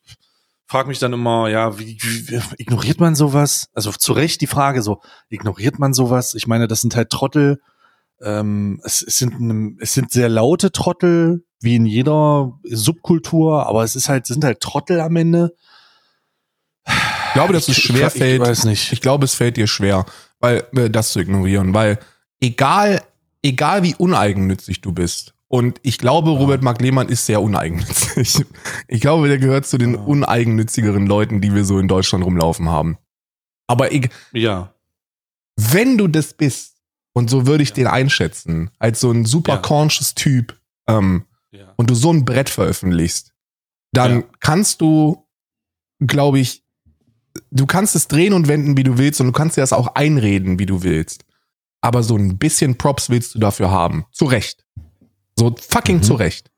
frage mich dann immer, ja, wie, wie, ignoriert man sowas? Also zu Recht die Frage so, ignoriert man sowas? Ich meine, das sind halt Trottel, ähm, es, es, sind, es sind sehr laute Trottel, wie in jeder Subkultur, aber es ist halt, sind halt Trottel am Ende.
Ich glaube, dass es schwer ich, fällt. Ich weiß nicht. Ich glaube, es fällt dir schwer, weil äh, das zu ignorieren, weil egal, egal wie uneigennützig du bist. Und ich glaube, Robert Mark Lehmann ist sehr uneigennützig. Ich glaube, der gehört zu den uneigennützigeren Leuten, die wir so in Deutschland rumlaufen haben. Aber ich,
ja.
wenn du das bist, und so würde ich ja. den einschätzen, als so ein super ja. conscious Typ, ähm, ja. und du so ein Brett veröffentlichst, dann kannst du, glaube ich, du kannst es drehen und wenden, wie du willst, und du kannst dir das auch einreden, wie du willst. Aber so ein bisschen Props willst du dafür haben. Zu Recht. So fucking mhm. zu Recht.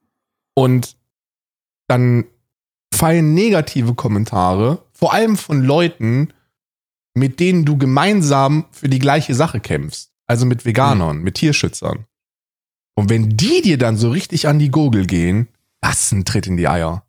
Und dann fallen negative Kommentare, vor allem von Leuten, mit denen du gemeinsam für die gleiche Sache kämpfst. Also mit Veganern, mhm. mit Tierschützern. Und wenn die dir dann so richtig an die Gurgel gehen, das ist ein Tritt in die Eier.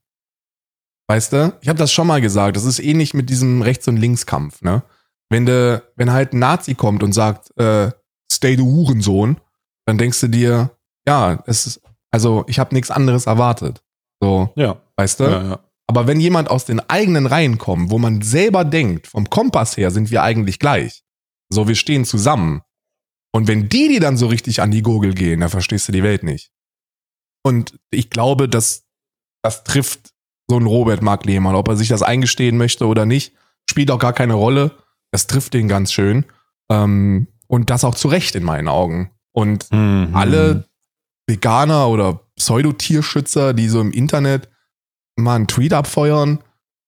Weißt du? Ich habe das schon mal gesagt. Das ist ähnlich mit diesem Rechts- und Linkskampf, ne? Wenn de, wenn halt ein Nazi kommt und sagt, äh, stay du Hurensohn, dann denkst du dir, ja, es ist, also ich habe nichts anderes erwartet. So,
ja.
weißt du?
Ja, ja.
Aber wenn jemand aus den eigenen Reihen kommt, wo man selber denkt, vom Kompass her sind wir eigentlich gleich. So, wir stehen zusammen. Und wenn die die dann so richtig an die Gurgel gehen, dann verstehst du die Welt nicht. Und ich glaube, dass das trifft so ein Robert Mark Lehmann. Ob er sich das eingestehen möchte oder nicht, spielt auch gar keine Rolle. Das trifft den ganz schön. Ähm, und das auch zu Recht in meinen Augen. Und mhm. alle Veganer oder Pseudotierschützer, die so im Internet mal einen Tweet abfeuern,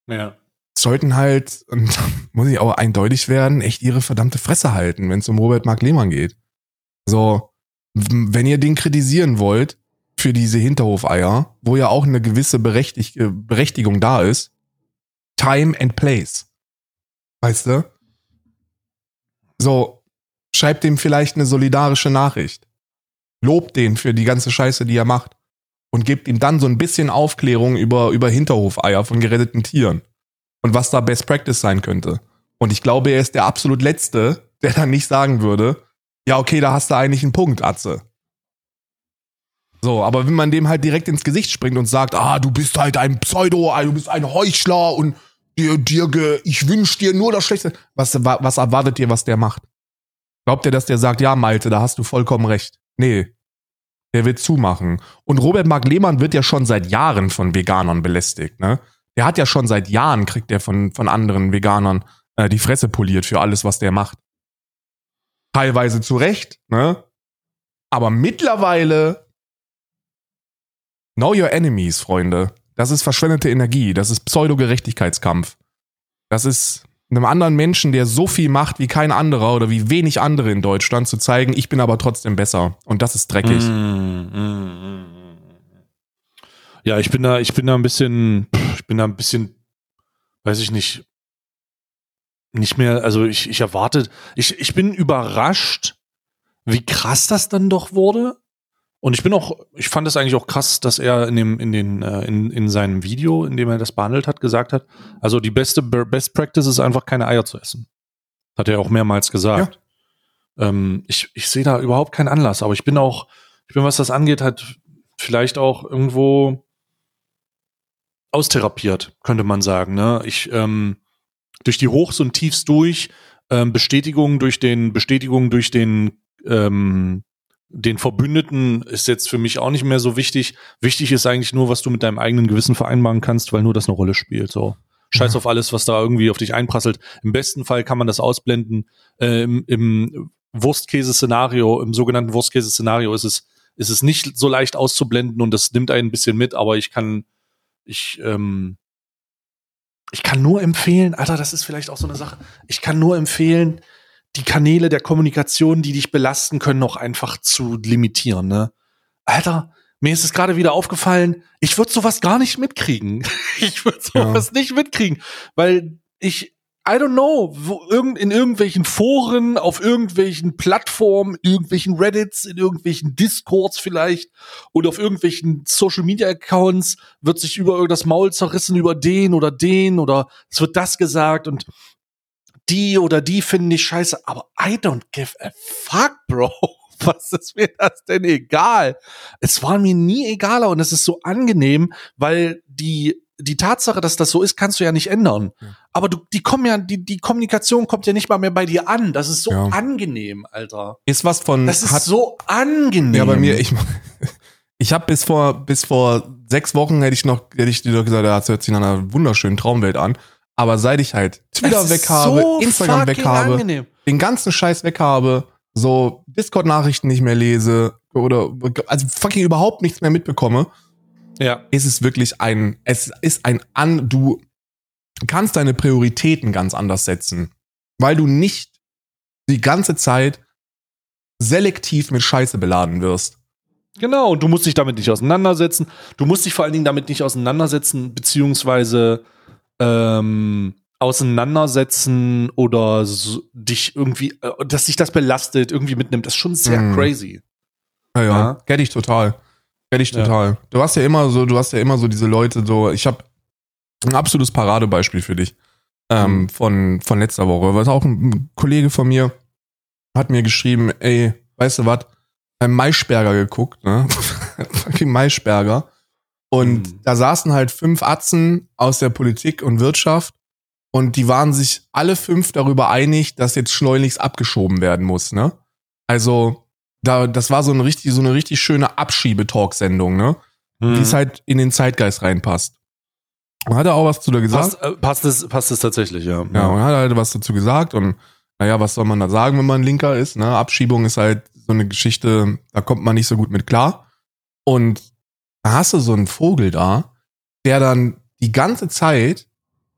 ja.
sollten halt, und muss ich auch eindeutig werden, echt ihre verdammte Fresse halten, wenn es um Robert Mark Lehmann geht. So, wenn ihr den kritisieren wollt für diese Hinterhofeier, wo ja auch eine gewisse Berechtig äh, Berechtigung da ist, Time and Place. Weißt du? So, schreibt dem vielleicht eine solidarische Nachricht. Lobt den für die ganze Scheiße, die er macht. Und gebt ihm dann so ein bisschen Aufklärung über, über Hinterhofeier von geretteten Tieren und was da Best Practice sein könnte. Und ich glaube, er ist der absolut Letzte, der dann nicht sagen würde, ja, okay, da hast du eigentlich einen Punkt, Atze. So, aber wenn man dem halt direkt ins Gesicht springt und sagt, ah, du bist halt ein Pseudo, du bist ein Heuchler und dir, dir, ich wünsch dir nur das Schlechte. Was, was erwartet ihr, was der macht? Glaubt ihr, dass der sagt, ja, Malte, da hast du vollkommen recht? Nee. Der wird zumachen. Und Robert Mark Lehmann wird ja schon seit Jahren von Veganern belästigt, ne? Der hat ja schon seit Jahren, kriegt der von, von anderen Veganern äh, die Fresse poliert für alles, was der macht. Teilweise zu Recht, ne? Aber mittlerweile Know your enemies, Freunde. Das ist verschwendete Energie. Das ist Pseudo-Gerechtigkeitskampf. Das ist einem anderen Menschen, der so viel macht wie kein anderer oder wie wenig andere in Deutschland, zu zeigen, ich bin aber trotzdem besser. Und das ist dreckig. Mm, mm, mm.
Ja, ich bin da, ich bin da ein bisschen, ich bin da ein bisschen, weiß ich nicht, nicht mehr, also ich, ich erwarte, ich, ich bin überrascht, wie krass das dann doch wurde. Und ich bin auch, ich fand es eigentlich auch krass, dass er in dem, in den, äh, in, in seinem Video, in dem er das behandelt hat, gesagt hat, also die beste Best Practice ist einfach keine Eier zu essen. Hat er auch mehrmals gesagt. Ja. Ähm, ich, ich sehe da überhaupt keinen Anlass, aber ich bin auch, ich bin, was das angeht, halt vielleicht auch irgendwo austherapiert, könnte man sagen. Ne? Ich ähm, durch die Hochs und Tiefs durch, ähm, Bestätigung durch den, Bestätigung durch den, ähm, den Verbündeten ist jetzt für mich auch nicht mehr so wichtig. Wichtig ist eigentlich nur, was du mit deinem eigenen Gewissen vereinbaren kannst, weil nur das eine Rolle spielt. So. Scheiß auf alles, was da irgendwie auf dich einprasselt. Im besten Fall kann man das ausblenden. Äh, Im im Wurstkäse-Szenario, im sogenannten Wurstkäse-Szenario ist es, ist es nicht so leicht auszublenden und das nimmt einen ein bisschen mit, aber ich kann ich, ähm, ich kann nur empfehlen, Alter, das ist vielleicht auch so eine Sache. Ich kann nur empfehlen, die Kanäle der Kommunikation, die dich belasten können, noch einfach zu limitieren, ne? Alter, mir ist es gerade wieder aufgefallen, ich würde sowas gar nicht mitkriegen. Ich würde sowas ja. nicht mitkriegen, weil ich I don't know, wo irgend, in irgendwelchen Foren, auf irgendwelchen Plattformen, irgendwelchen Reddits, in irgendwelchen Discords vielleicht und auf irgendwelchen Social Media Accounts wird sich über das Maul zerrissen über den oder den oder es wird das gesagt und die oder die finden ich scheiße, aber I don't give a fuck, Bro. Was ist mir das denn egal? Es war mir nie egaler und es ist so angenehm, weil die die Tatsache, dass das so ist, kannst du ja nicht ändern. Ja. Aber du, die kommen ja, die, die Kommunikation kommt ja nicht mal mehr bei dir an. Das ist so ja. angenehm, Alter.
Ist was von.
Das ist hat, so angenehm.
Ja, bei mir, ich, ich habe bis vor, bis vor sechs Wochen hätte ich noch, hätte ich dir doch gesagt, das hört sich nach einer wunderschönen Traumwelt an. Aber seit ich halt Twitter weg habe, so Instagram weg habe, angenehm. den ganzen Scheiß weg habe, so Discord-Nachrichten nicht mehr lese oder also fucking überhaupt nichts mehr mitbekomme,
ja.
ist es wirklich ein, es ist ein an, du kannst deine Prioritäten ganz anders setzen, weil du nicht die ganze Zeit selektiv mit Scheiße beladen wirst.
Genau, und du musst dich damit nicht auseinandersetzen. Du musst dich vor allen Dingen damit nicht auseinandersetzen, beziehungsweise ähm, auseinandersetzen oder so, dich irgendwie, äh, dass sich das belastet, irgendwie mitnimmt. Das ist schon sehr mm. crazy.
Ja, ja, ja. Get ich total. Kenn ich total. Ja. Du hast ja immer so, du hast ja immer so diese Leute, so, ich habe ein absolutes Paradebeispiel für dich ähm, mhm. von, von letzter Woche. Was auch ein Kollege von mir hat mir geschrieben, ey, weißt du was, beim Maischberger geguckt, ne? Fucking Maischberger. Und mhm. da saßen halt fünf Atzen aus der Politik und Wirtschaft und die waren sich alle fünf darüber einig, dass jetzt schleunigst abgeschoben werden muss, ne? Also, da, das war so eine richtig, so eine richtig schöne Abschiebetalk-Sendung, ne? Mhm. Wie es halt in den Zeitgeist reinpasst. Und hat er auch was zu da gesagt?
Passt, äh, passt, es, passt es tatsächlich, ja.
Ja, und hat halt was dazu gesagt und naja, was soll man da sagen, wenn man Linker ist? Ne? Abschiebung ist halt so eine Geschichte, da kommt man nicht so gut mit klar. Und da hast du so einen Vogel da, der dann die ganze Zeit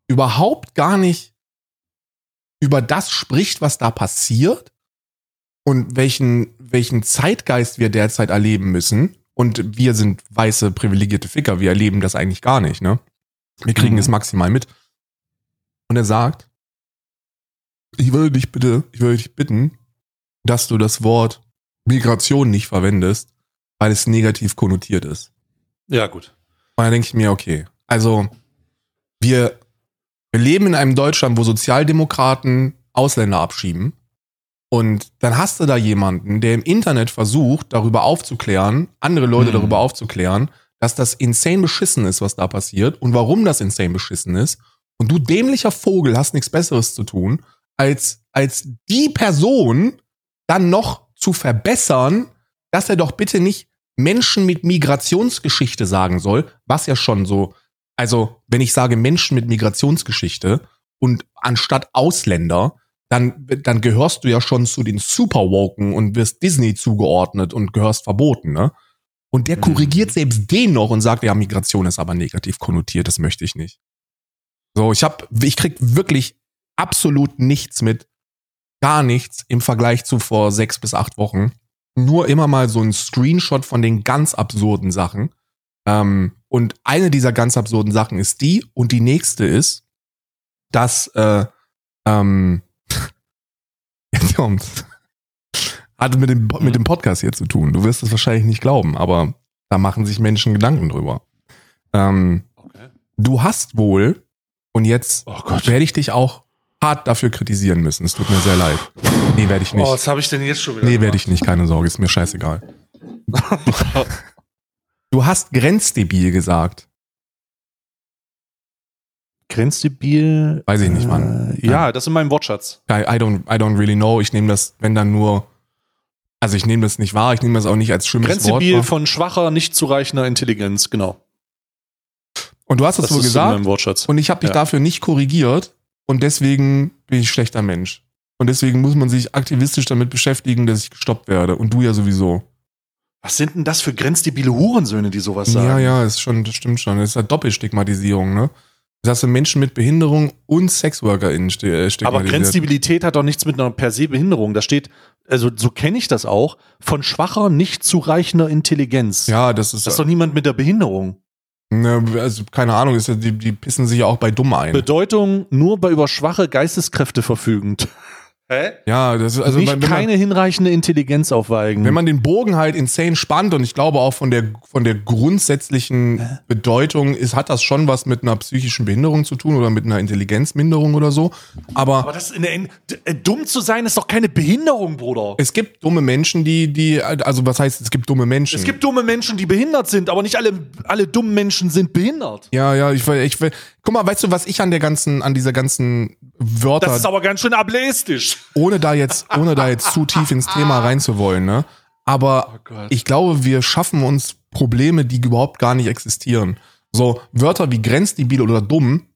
überhaupt gar nicht über das spricht, was da passiert, und welchen, welchen Zeitgeist wir derzeit erleben müssen. Und wir sind weiße, privilegierte Ficker, wir erleben das eigentlich gar nicht, ne? Wir kriegen mhm. es maximal mit. Und er sagt, ich würde dich bitte, ich würde dich bitten, dass du das Wort Migration nicht verwendest, weil es negativ konnotiert ist.
Ja, gut.
Und dann denke ich mir, okay, also wir, wir leben in einem Deutschland, wo Sozialdemokraten Ausländer abschieben und dann hast du da jemanden, der im Internet versucht, darüber aufzuklären, andere Leute mhm. darüber aufzuklären, dass das insane beschissen ist, was da passiert und warum das insane beschissen ist. Und du dämlicher Vogel hast nichts Besseres zu tun, als, als die Person dann noch zu verbessern, dass er doch bitte nicht Menschen mit Migrationsgeschichte sagen soll, was ja schon so, also wenn ich sage Menschen mit Migrationsgeschichte und anstatt Ausländer, dann, dann gehörst du ja schon zu den Superwoken und wirst Disney zugeordnet und gehörst verboten, ne? Und der mhm. korrigiert selbst den noch und sagt, ja, Migration ist aber negativ konnotiert, das möchte ich nicht. So, ich hab, ich krieg wirklich absolut nichts mit, gar nichts im Vergleich zu vor sechs bis acht Wochen. Nur immer mal so ein Screenshot von den ganz absurden Sachen. Ähm, und eine dieser ganz absurden Sachen ist die, und die nächste ist, dass äh, ähm, Jetzt kommt's. Hat mit dem, mit dem Podcast hier zu tun. Du wirst es wahrscheinlich nicht glauben, aber da machen sich Menschen Gedanken drüber. Ähm, okay. Du hast wohl, und jetzt oh werde ich dich auch hart dafür kritisieren müssen. Es tut mir sehr leid. Nee, werde ich nicht. Oh,
was habe ich denn jetzt schon wieder?
Nee, werde ich nicht, keine Sorge, ist mir scheißegal. du hast grenzdebil gesagt.
Grenzdebil.
Weiß ich nicht, Mann.
Äh, ja, das ist in meinem Wortschatz.
I, I, don't, I don't really know. Ich nehme das, wenn dann nur. Also ich nehme das nicht wahr, ich nehme das auch nicht als schlimmes
Grenzdebil Wort. von schwacher, nicht zureichender Intelligenz, genau.
Und du hast das, das wohl gesagt. In meinem Wortschatz. Und ich habe dich ja. dafür nicht korrigiert und deswegen bin ich schlechter Mensch. Und deswegen muss man sich aktivistisch damit beschäftigen, dass ich gestoppt werde. Und du ja sowieso.
Was sind denn das für grenzdebile Hurensöhne, die sowas sagen?
Ja, ja, ist schon, das stimmt schon. Das ist halt Doppelstigmatisierung, ne? dass du Menschen mit Behinderung und SexworkerInnen äh,
Aber Grenzstabilität hat doch nichts mit einer per se Behinderung. Da steht also so kenne ich das auch, von schwacher, nicht zureichender Intelligenz.
Ja, das ist,
Das ist doch niemand mit der Behinderung.
Ne, also keine Ahnung, ist, ja- die, die pissen sich ja auch bei dumm ein.
Bedeutung nur bei über schwache Geisteskräfte verfügend. Hä?
Ja, das ist also
nicht
wenn man,
keine hinreichende Intelligenz aufweigen.
wenn man den Bogen halt insane spannt und ich glaube auch von der von der grundsätzlichen Bedeutung ist, hat das schon was mit einer psychischen Behinderung zu tun oder mit einer Intelligenzminderung oder so. Aber
aber das in der, in, äh, dumm zu sein ist doch keine Behinderung, Bruder.
es gibt dumme Menschen, die die also was heißt, es gibt dumme Menschen.
Es gibt dumme Menschen, die behindert sind, aber nicht alle, alle dummen Menschen sind behindert.
ja, ja, ich will, ich will. Guck mal, weißt du, was ich an der ganzen, an dieser ganzen Wörter,
Das ist aber ganz schön ableistisch.
ohne da jetzt, ohne da jetzt zu tief ins Thema reinzuwollen, ne? Aber
Oh
ich glaube, wir schaffen uns Probleme, die überhaupt gar nicht existieren. So Wörter wie grenzdebil oder dumm,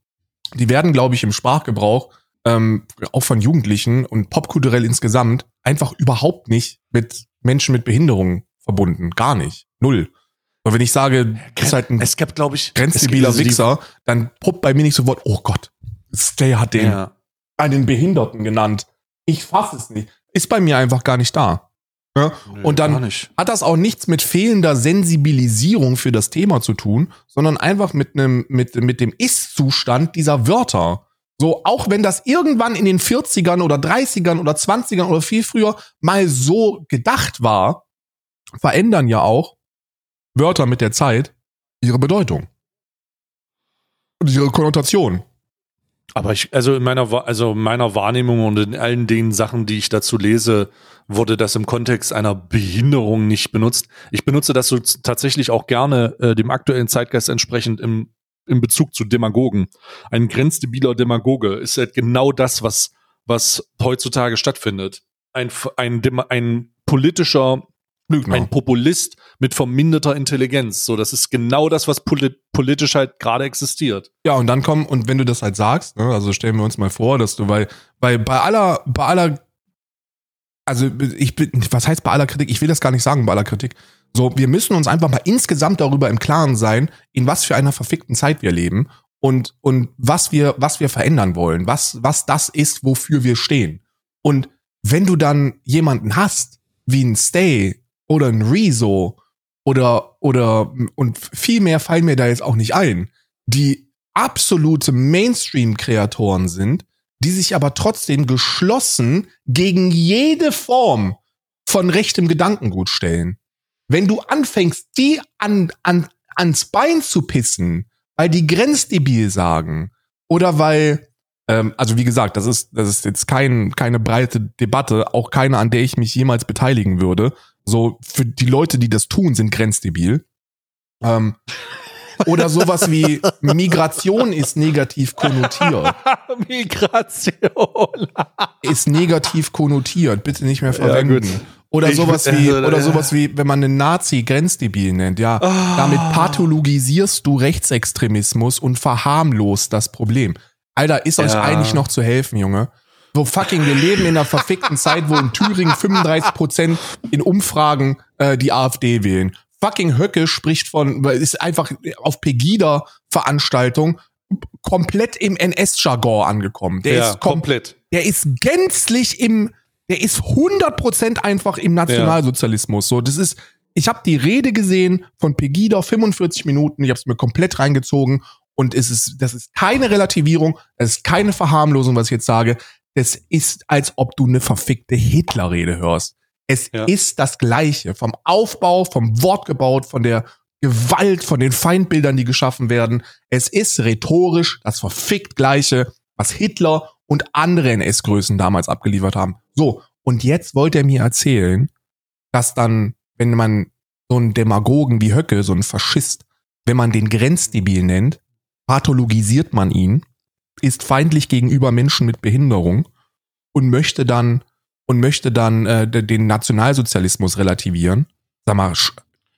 die werden, glaube ich, im Sprachgebrauch ähm, auch von Jugendlichen und popkulturell insgesamt einfach überhaupt nicht mit Menschen mit Behinderung verbunden. Gar nicht. Null. Und wenn ich sage, das ist halt ein
Es gibt, glaube ich,
grenzdebiler
also
Wichser, dann poppt bei mir nicht sofort, oh Gott, Stay hat den
Ja.
einen Behinderten genannt. Ich fass es nicht. Ist bei mir einfach gar nicht da. Ja?
Nö,
Und dann hat das auch nichts mit fehlender Sensibilisierung für das Thema zu tun, sondern einfach mit einem, mit, mit dem Ist-Zustand dieser Wörter. So, auch wenn das irgendwann in den 40ern oder 30ern oder 20ern oder viel früher mal so gedacht war, verändern ja auch Wörter mit der Zeit ihre Bedeutung. Und ihre Konnotation.
Aber ich, also in meiner, also in meiner Wahrnehmung und in allen den Sachen, die ich dazu lese, wurde das im Kontext einer Behinderung nicht benutzt. Ich benutze das so tatsächlich auch gerne äh, dem aktuellen Zeitgeist entsprechend im, im Bezug zu Demagogen. Ein grenzdebiler Demagoge ist halt genau das, was, was heutzutage stattfindet. Ein, ein, ein politischer
Lügner.
ein Populist mit verminderter Intelligenz. So, das ist genau das, was poli politisch halt gerade existiert.
Ja, und dann kommen, und wenn du das halt sagst, ne, also stellen wir uns mal vor, dass du bei, bei, bei aller, bei aller, also ich bin, was heißt bei aller Kritik? Ich will das gar nicht sagen, bei aller Kritik. So, wir müssen uns einfach mal insgesamt darüber im Klaren sein, in was für einer verfickten Zeit wir leben und, und was wir, was wir verändern wollen, was, was das ist, wofür wir stehen. Und wenn du dann jemanden hast, wie ein Stay oder ein Rezo oder, oder, und viel mehr fallen mir da jetzt auch nicht ein, die absolute Mainstream-Kreatoren sind, die sich aber trotzdem geschlossen gegen jede Form von rechtem Gedankengut stellen. Wenn du anfängst, die an, an, ans Bein zu pissen, weil die grenzdebil sagen oder weil, ähm, also wie gesagt, das ist, das ist jetzt kein, keine breite Debatte, auch keine, an der ich mich jemals beteiligen würde. So, für die Leute, die das tun, sind grenzdebil. Ähm, oder sowas wie Migration ist negativ konnotiert.
Migration.
Ist negativ konnotiert. Bitte nicht mehr
Ja,
verwenden.
gut.
oder
Ich-
sowas wie,
also,
oder
äh,
sowas wie, wenn man einen Nazi grenzdebil nennt, ja.
Ah.
Damit pathologisierst du Rechtsextremismus und verharmlost das Problem. Alter, ist euch
Ja.
eigentlich noch zu helfen, Junge? So fucking, wir leben in einer verfickten Zeit, wo in Thüringen 35 Prozent in Umfragen äh, die AfD wählen. Fucking Höcke spricht von, ist einfach auf Pegida-Veranstaltung komplett im NS-Jargon angekommen. Der
ja,
ist kom
komplett.
der ist gänzlich im, der ist 100% einfach im Nationalsozialismus. So, das ist, ich habe die Rede gesehen von Pegida, 45 Minuten, ich habe es mir komplett reingezogen und es ist, das ist keine Relativierung, es ist keine Verharmlosung, was ich jetzt sage. Es ist, als ob du eine verfickte Hitler-Rede hörst. Es
Ja.
ist das Gleiche. Vom Aufbau, vom Wortgebaut, von der Gewalt, von den Feindbildern, die geschaffen werden. Es ist rhetorisch das verfickt Gleiche, was Hitler und andere NS-Größen damals abgeliefert haben. So, und jetzt wollte er mir erzählen, dass dann, wenn man so einen Demagogen wie Höcke, so einen Faschist, wenn man den grenzdebil nennt, pathologisiert man ihn, ist feindlich gegenüber Menschen mit Behinderung und möchte dann und möchte dann äh, de- den Nationalsozialismus relativieren. Sag mal,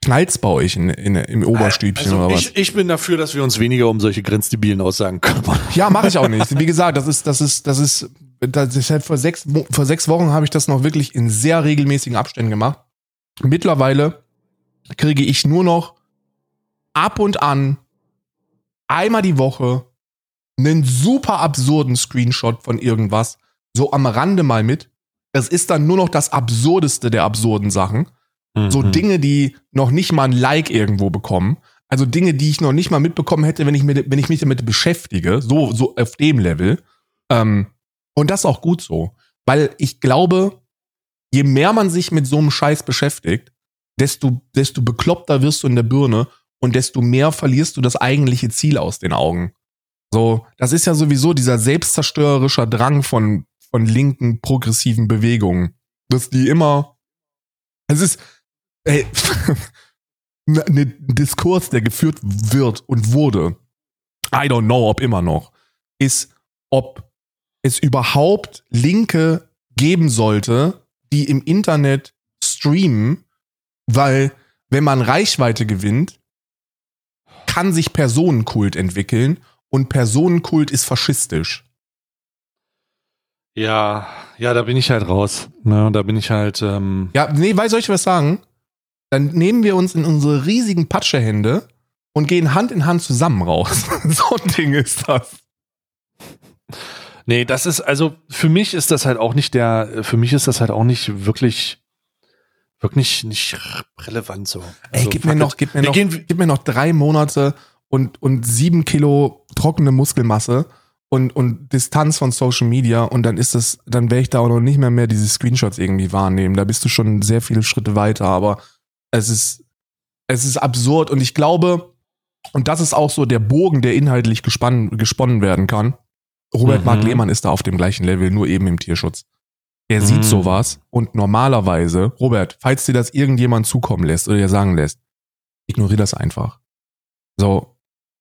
knallt's bei euch in, in, im Oberstübchen
Also
oder was?
ich, ich bin dafür, dass wir uns weniger um solche grenzdebilen Aussagen kümmern.
Ja, mache ich auch nicht. Wie gesagt, das ist, das ist, das ist, das ist halt vor sechs, vor sechs Wochen habe ich das noch wirklich in sehr regelmäßigen Abständen gemacht. Mittlerweile kriege ich nur noch ab und an einmal die Woche einen super absurden Screenshot von irgendwas, so am Rande mal mit. Es ist dann nur noch das Absurdeste der absurden Sachen. So
Mhm.
Dinge, die noch nicht mal ein Like irgendwo bekommen. Also Dinge, die ich noch nicht mal mitbekommen hätte, wenn ich, mir, wenn ich mich damit beschäftige. So, so auf dem Level. Ähm, und das ist auch gut so. Weil ich glaube, je mehr man sich mit so einem Scheiß beschäftigt, desto, desto bekloppter wirst du in der Birne und desto mehr verlierst du das eigentliche Ziel aus den Augen. So, das ist ja sowieso dieser selbstzerstörerischer Drang von, von linken, progressiven Bewegungen. Dass die immer, es ist, ey, ne- ne Diskurs, der geführt wird und wurde, I don't know, ob immer noch, ist, ob es überhaupt Linke geben sollte, die im Internet streamen, weil wenn man Reichweite gewinnt, kann sich Personenkult entwickeln und Personenkult ist faschistisch.
Ja, ja, da bin ich halt raus. Ne, da bin ich halt. Ähm,
Ja, nee, weil soll ich was sagen? Dann nehmen wir uns in unsere riesigen Patschehände und gehen Hand in Hand zusammen raus. so ein Ding ist das.
Nee, das ist, also für mich ist das halt auch nicht der, für mich ist das halt auch nicht wirklich, wirklich nicht relevant so.
Ey,
Also,
gib mir noch, gib mir noch, gib mir noch drei Monate und, und sieben Kilo trockene Muskelmasse und, und Distanz von Social Media und dann ist das, dann werde ich da auch noch nicht mehr mehr diese Screenshots irgendwie wahrnehmen. Da bist du schon sehr viele Schritte weiter, aber es ist, es ist absurd und ich glaube, und das ist auch so der Bogen, der inhaltlich gespann, gesponnen werden kann. Robert
Mhm.
Mark Lehmann ist da auf dem gleichen Level, nur eben im Tierschutz. Er sieht
Mhm.
sowas und normalerweise, Robert, falls dir das irgendjemand zukommen lässt oder dir sagen lässt, ignoriere das einfach. So,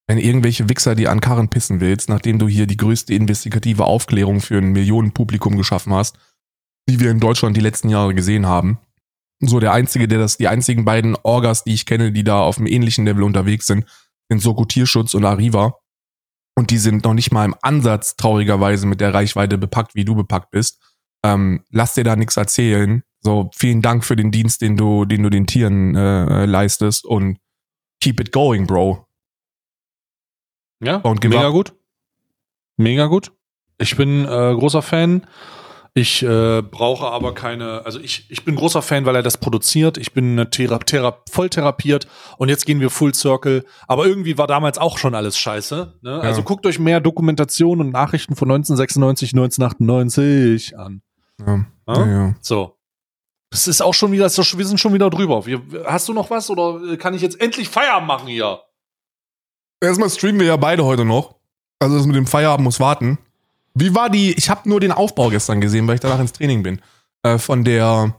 wenn irgendwelche Wichser dir an Karren pissen willst, nachdem du hier die größte investigative Aufklärung für ein Millionenpublikum geschaffen hast, die wir in Deutschland die letzten Jahre gesehen haben. So der einzige, der das, die einzigen beiden Orgas, die ich kenne, die da auf einem ähnlichen Level unterwegs sind, sind Soko Tierschutz und Arriva. Und die sind noch nicht mal im Ansatz traurigerweise mit der Reichweite bepackt, wie du bepackt bist. Ähm, lass dir da nichts erzählen. So, vielen Dank für den Dienst, den du, den du den Tieren äh, leistest und keep it going, Bro.
Ja,
Und
mega
up.
gut. Mega gut. Ich bin äh, großer Fan. Ich äh, brauche aber keine, also ich, ich bin großer Fan, weil er das produziert. Ich bin eine Thera Thera voll therapiert und jetzt gehen wir Full Circle. Aber irgendwie war damals auch schon alles scheiße. Ne? Also guckt euch mehr Dokumentationen und Nachrichten von 1996, 1998 an.
Ja.
Ja?
Ja, ja.
So. Es ist auch schon wieder, wir sind schon wieder drüber. Wir, hast du noch was oder äh, kann ich jetzt endlich Feierabend machen hier?
Erstmal streamen wir ja beide heute noch. Also das mit dem Feierabend muss warten. Wie war die? Ich habe nur den Aufbau gestern gesehen, weil ich danach ins Training bin. Äh, von der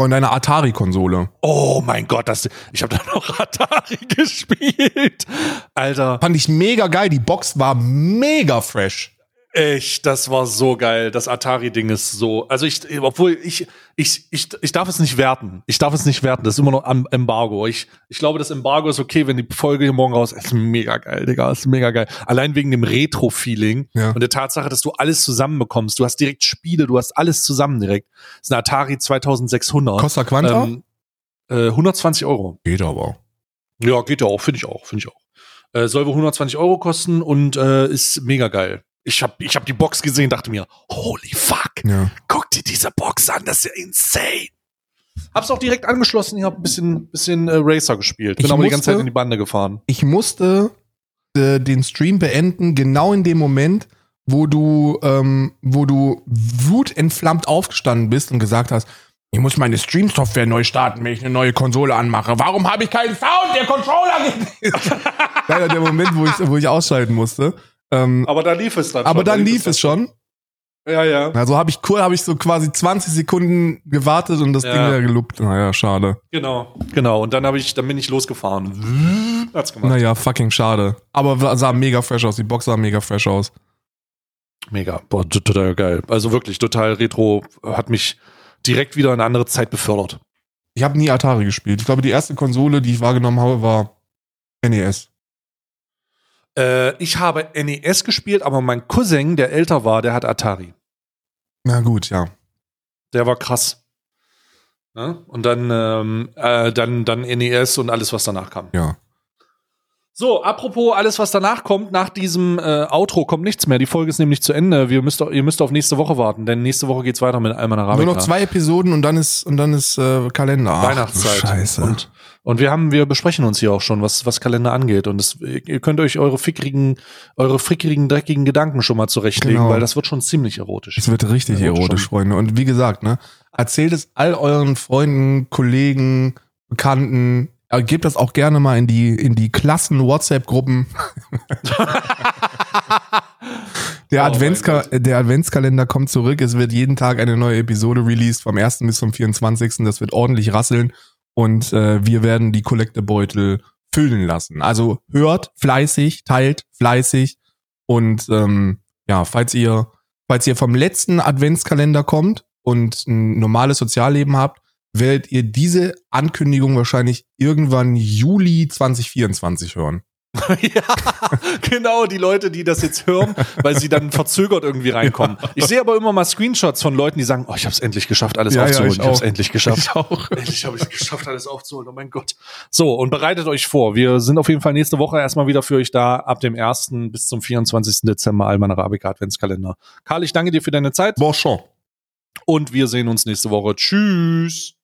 von deiner Atari-Konsole.
Oh mein Gott, das, ich habe da noch Atari gespielt. Alter,
Fand ich mega geil. Die Box war mega fresh.
Echt, das war so geil. Das Atari-Ding ist so. Also ich, obwohl ich, ich, ich, ich darf es nicht werten. Ich darf es nicht werten. Das ist immer noch am Embargo. Ich, ich glaube, das Embargo ist okay, wenn die Folge hier morgen raus ist. Mega geil, Digga. Ist mega geil. Allein wegen dem Retro-Feeling
Ja.
und der Tatsache, dass du alles zusammenbekommst. Du hast direkt Spiele, du hast alles zusammen direkt. Das ist ein Atari 2600.
Costa Quanta?
Ähm, äh, 120 Euro.
Geht aber.
Ja, geht ja auch, finde ich auch, finde ich auch. Äh, soll wohl 120 Euro kosten und äh, ist mega geil. Ich habe ich hab die Box gesehen, dachte mir, holy fuck,
Ja.
guck dir diese Box an, das ist ja insane. Hab's auch direkt angeschlossen, ich hab ein bisschen, bisschen äh, Racer gespielt. Bin
Ich
aber die ganze
musste-
Zeit in die Bande gefahren.
Ich musste äh, den Stream beenden, genau in dem Moment, wo du, ähm, wo du wutentflammt aufgestanden bist und gesagt hast, ich muss meine Stream-Software neu starten, wenn ich eine neue Konsole anmache. Warum habe ich keinen Sound? Der Controller geht nicht. Leider der Moment, wo ich, wo ich ausschalten musste. Ähm,
Aber da lief es dann
aber
schon.
dann
da
lief es schon.
Ja, ja.
Also habe ich cool, habe ich so quasi 20 Sekunden gewartet und das
Ja.
Ding wieder geluppt. Naja, schade.
Genau, genau. Und dann habe ich, dann bin ich losgefahren. Hat's gemacht.
Naja, fucking schade. Aber sah mega fresh aus. Die Box sah mega fresh aus.
Mega. Boah, total geil. Also wirklich total retro. Hat mich direkt wieder in eine andere Zeit befördert.
Ich habe nie Atari gespielt. Ich glaube, die erste Konsole, die ich wahrgenommen habe, war NES.
Äh, ich habe NES gespielt, aber mein Cousin, der älter war, der hat Atari.
Na gut, ja.
Der war krass. Ne? Und dann, ähm, äh, dann, dann NES und alles, was danach kam.
Ja.
So, apropos alles, was danach kommt, nach diesem äh, Outro kommt nichts mehr. Die Folge ist nämlich zu Ende. Wir müsst, ihr müsst auf nächste Woche warten, denn nächste Woche geht's weiter mit Alman Arabica.
Nur noch zwei Episoden und dann ist und dann ist äh, Kalender. Ach,
Weihnachtszeit.
Scheiße.
Und, und wir haben, wir besprechen uns hier auch schon, was, was Kalender angeht. Und das, ihr könnt euch eure fickrigen, eure fickrigen, dreckigen Gedanken schon mal zurechtlegen,
Genau.
weil das wird schon ziemlich erotisch.
Es wird richtig erotisch,
schon.
Freunde. Und wie gesagt, ne, erzählt es all euren Freunden, Kollegen, Bekannten. Äh, Gebt das auch gerne mal in die, in die Klassen-WhatsApp-Gruppen. Der,
Oh
Adventska der Adventskalender kommt zurück. Es wird jeden Tag eine neue Episode released, vom 1. bis zum 24. Das wird ordentlich rasseln. Und äh, wir werden die Collectebeutel füllen lassen. Also hört fleißig, teilt fleißig. Und ähm, ja, falls ihr, falls ihr vom letzten Adventskalender kommt und ein normales Sozialleben habt, werdet ihr diese Ankündigung wahrscheinlich irgendwann Juli 2024 hören.
ja, genau, die Leute, die das jetzt hören, weil sie dann verzögert irgendwie reinkommen. Ich sehe aber immer mal Screenshots von Leuten, die sagen, oh, ich habe es endlich geschafft, alles
Ja, ja,
aufzuholen.
ich
ich habe es endlich geschafft.
Ich auch.
Endlich habe ich es geschafft, alles aufzuholen. Oh mein Gott. So, und bereitet euch vor. Wir sind auf jeden Fall nächste Woche erstmal wieder für euch da, ab dem 1. bis zum 24. Dezember, Alman Arabica Adventskalender. Karl, ich danke dir für deine Zeit
Bon schon.
und wir sehen uns nächste Woche. Tschüss.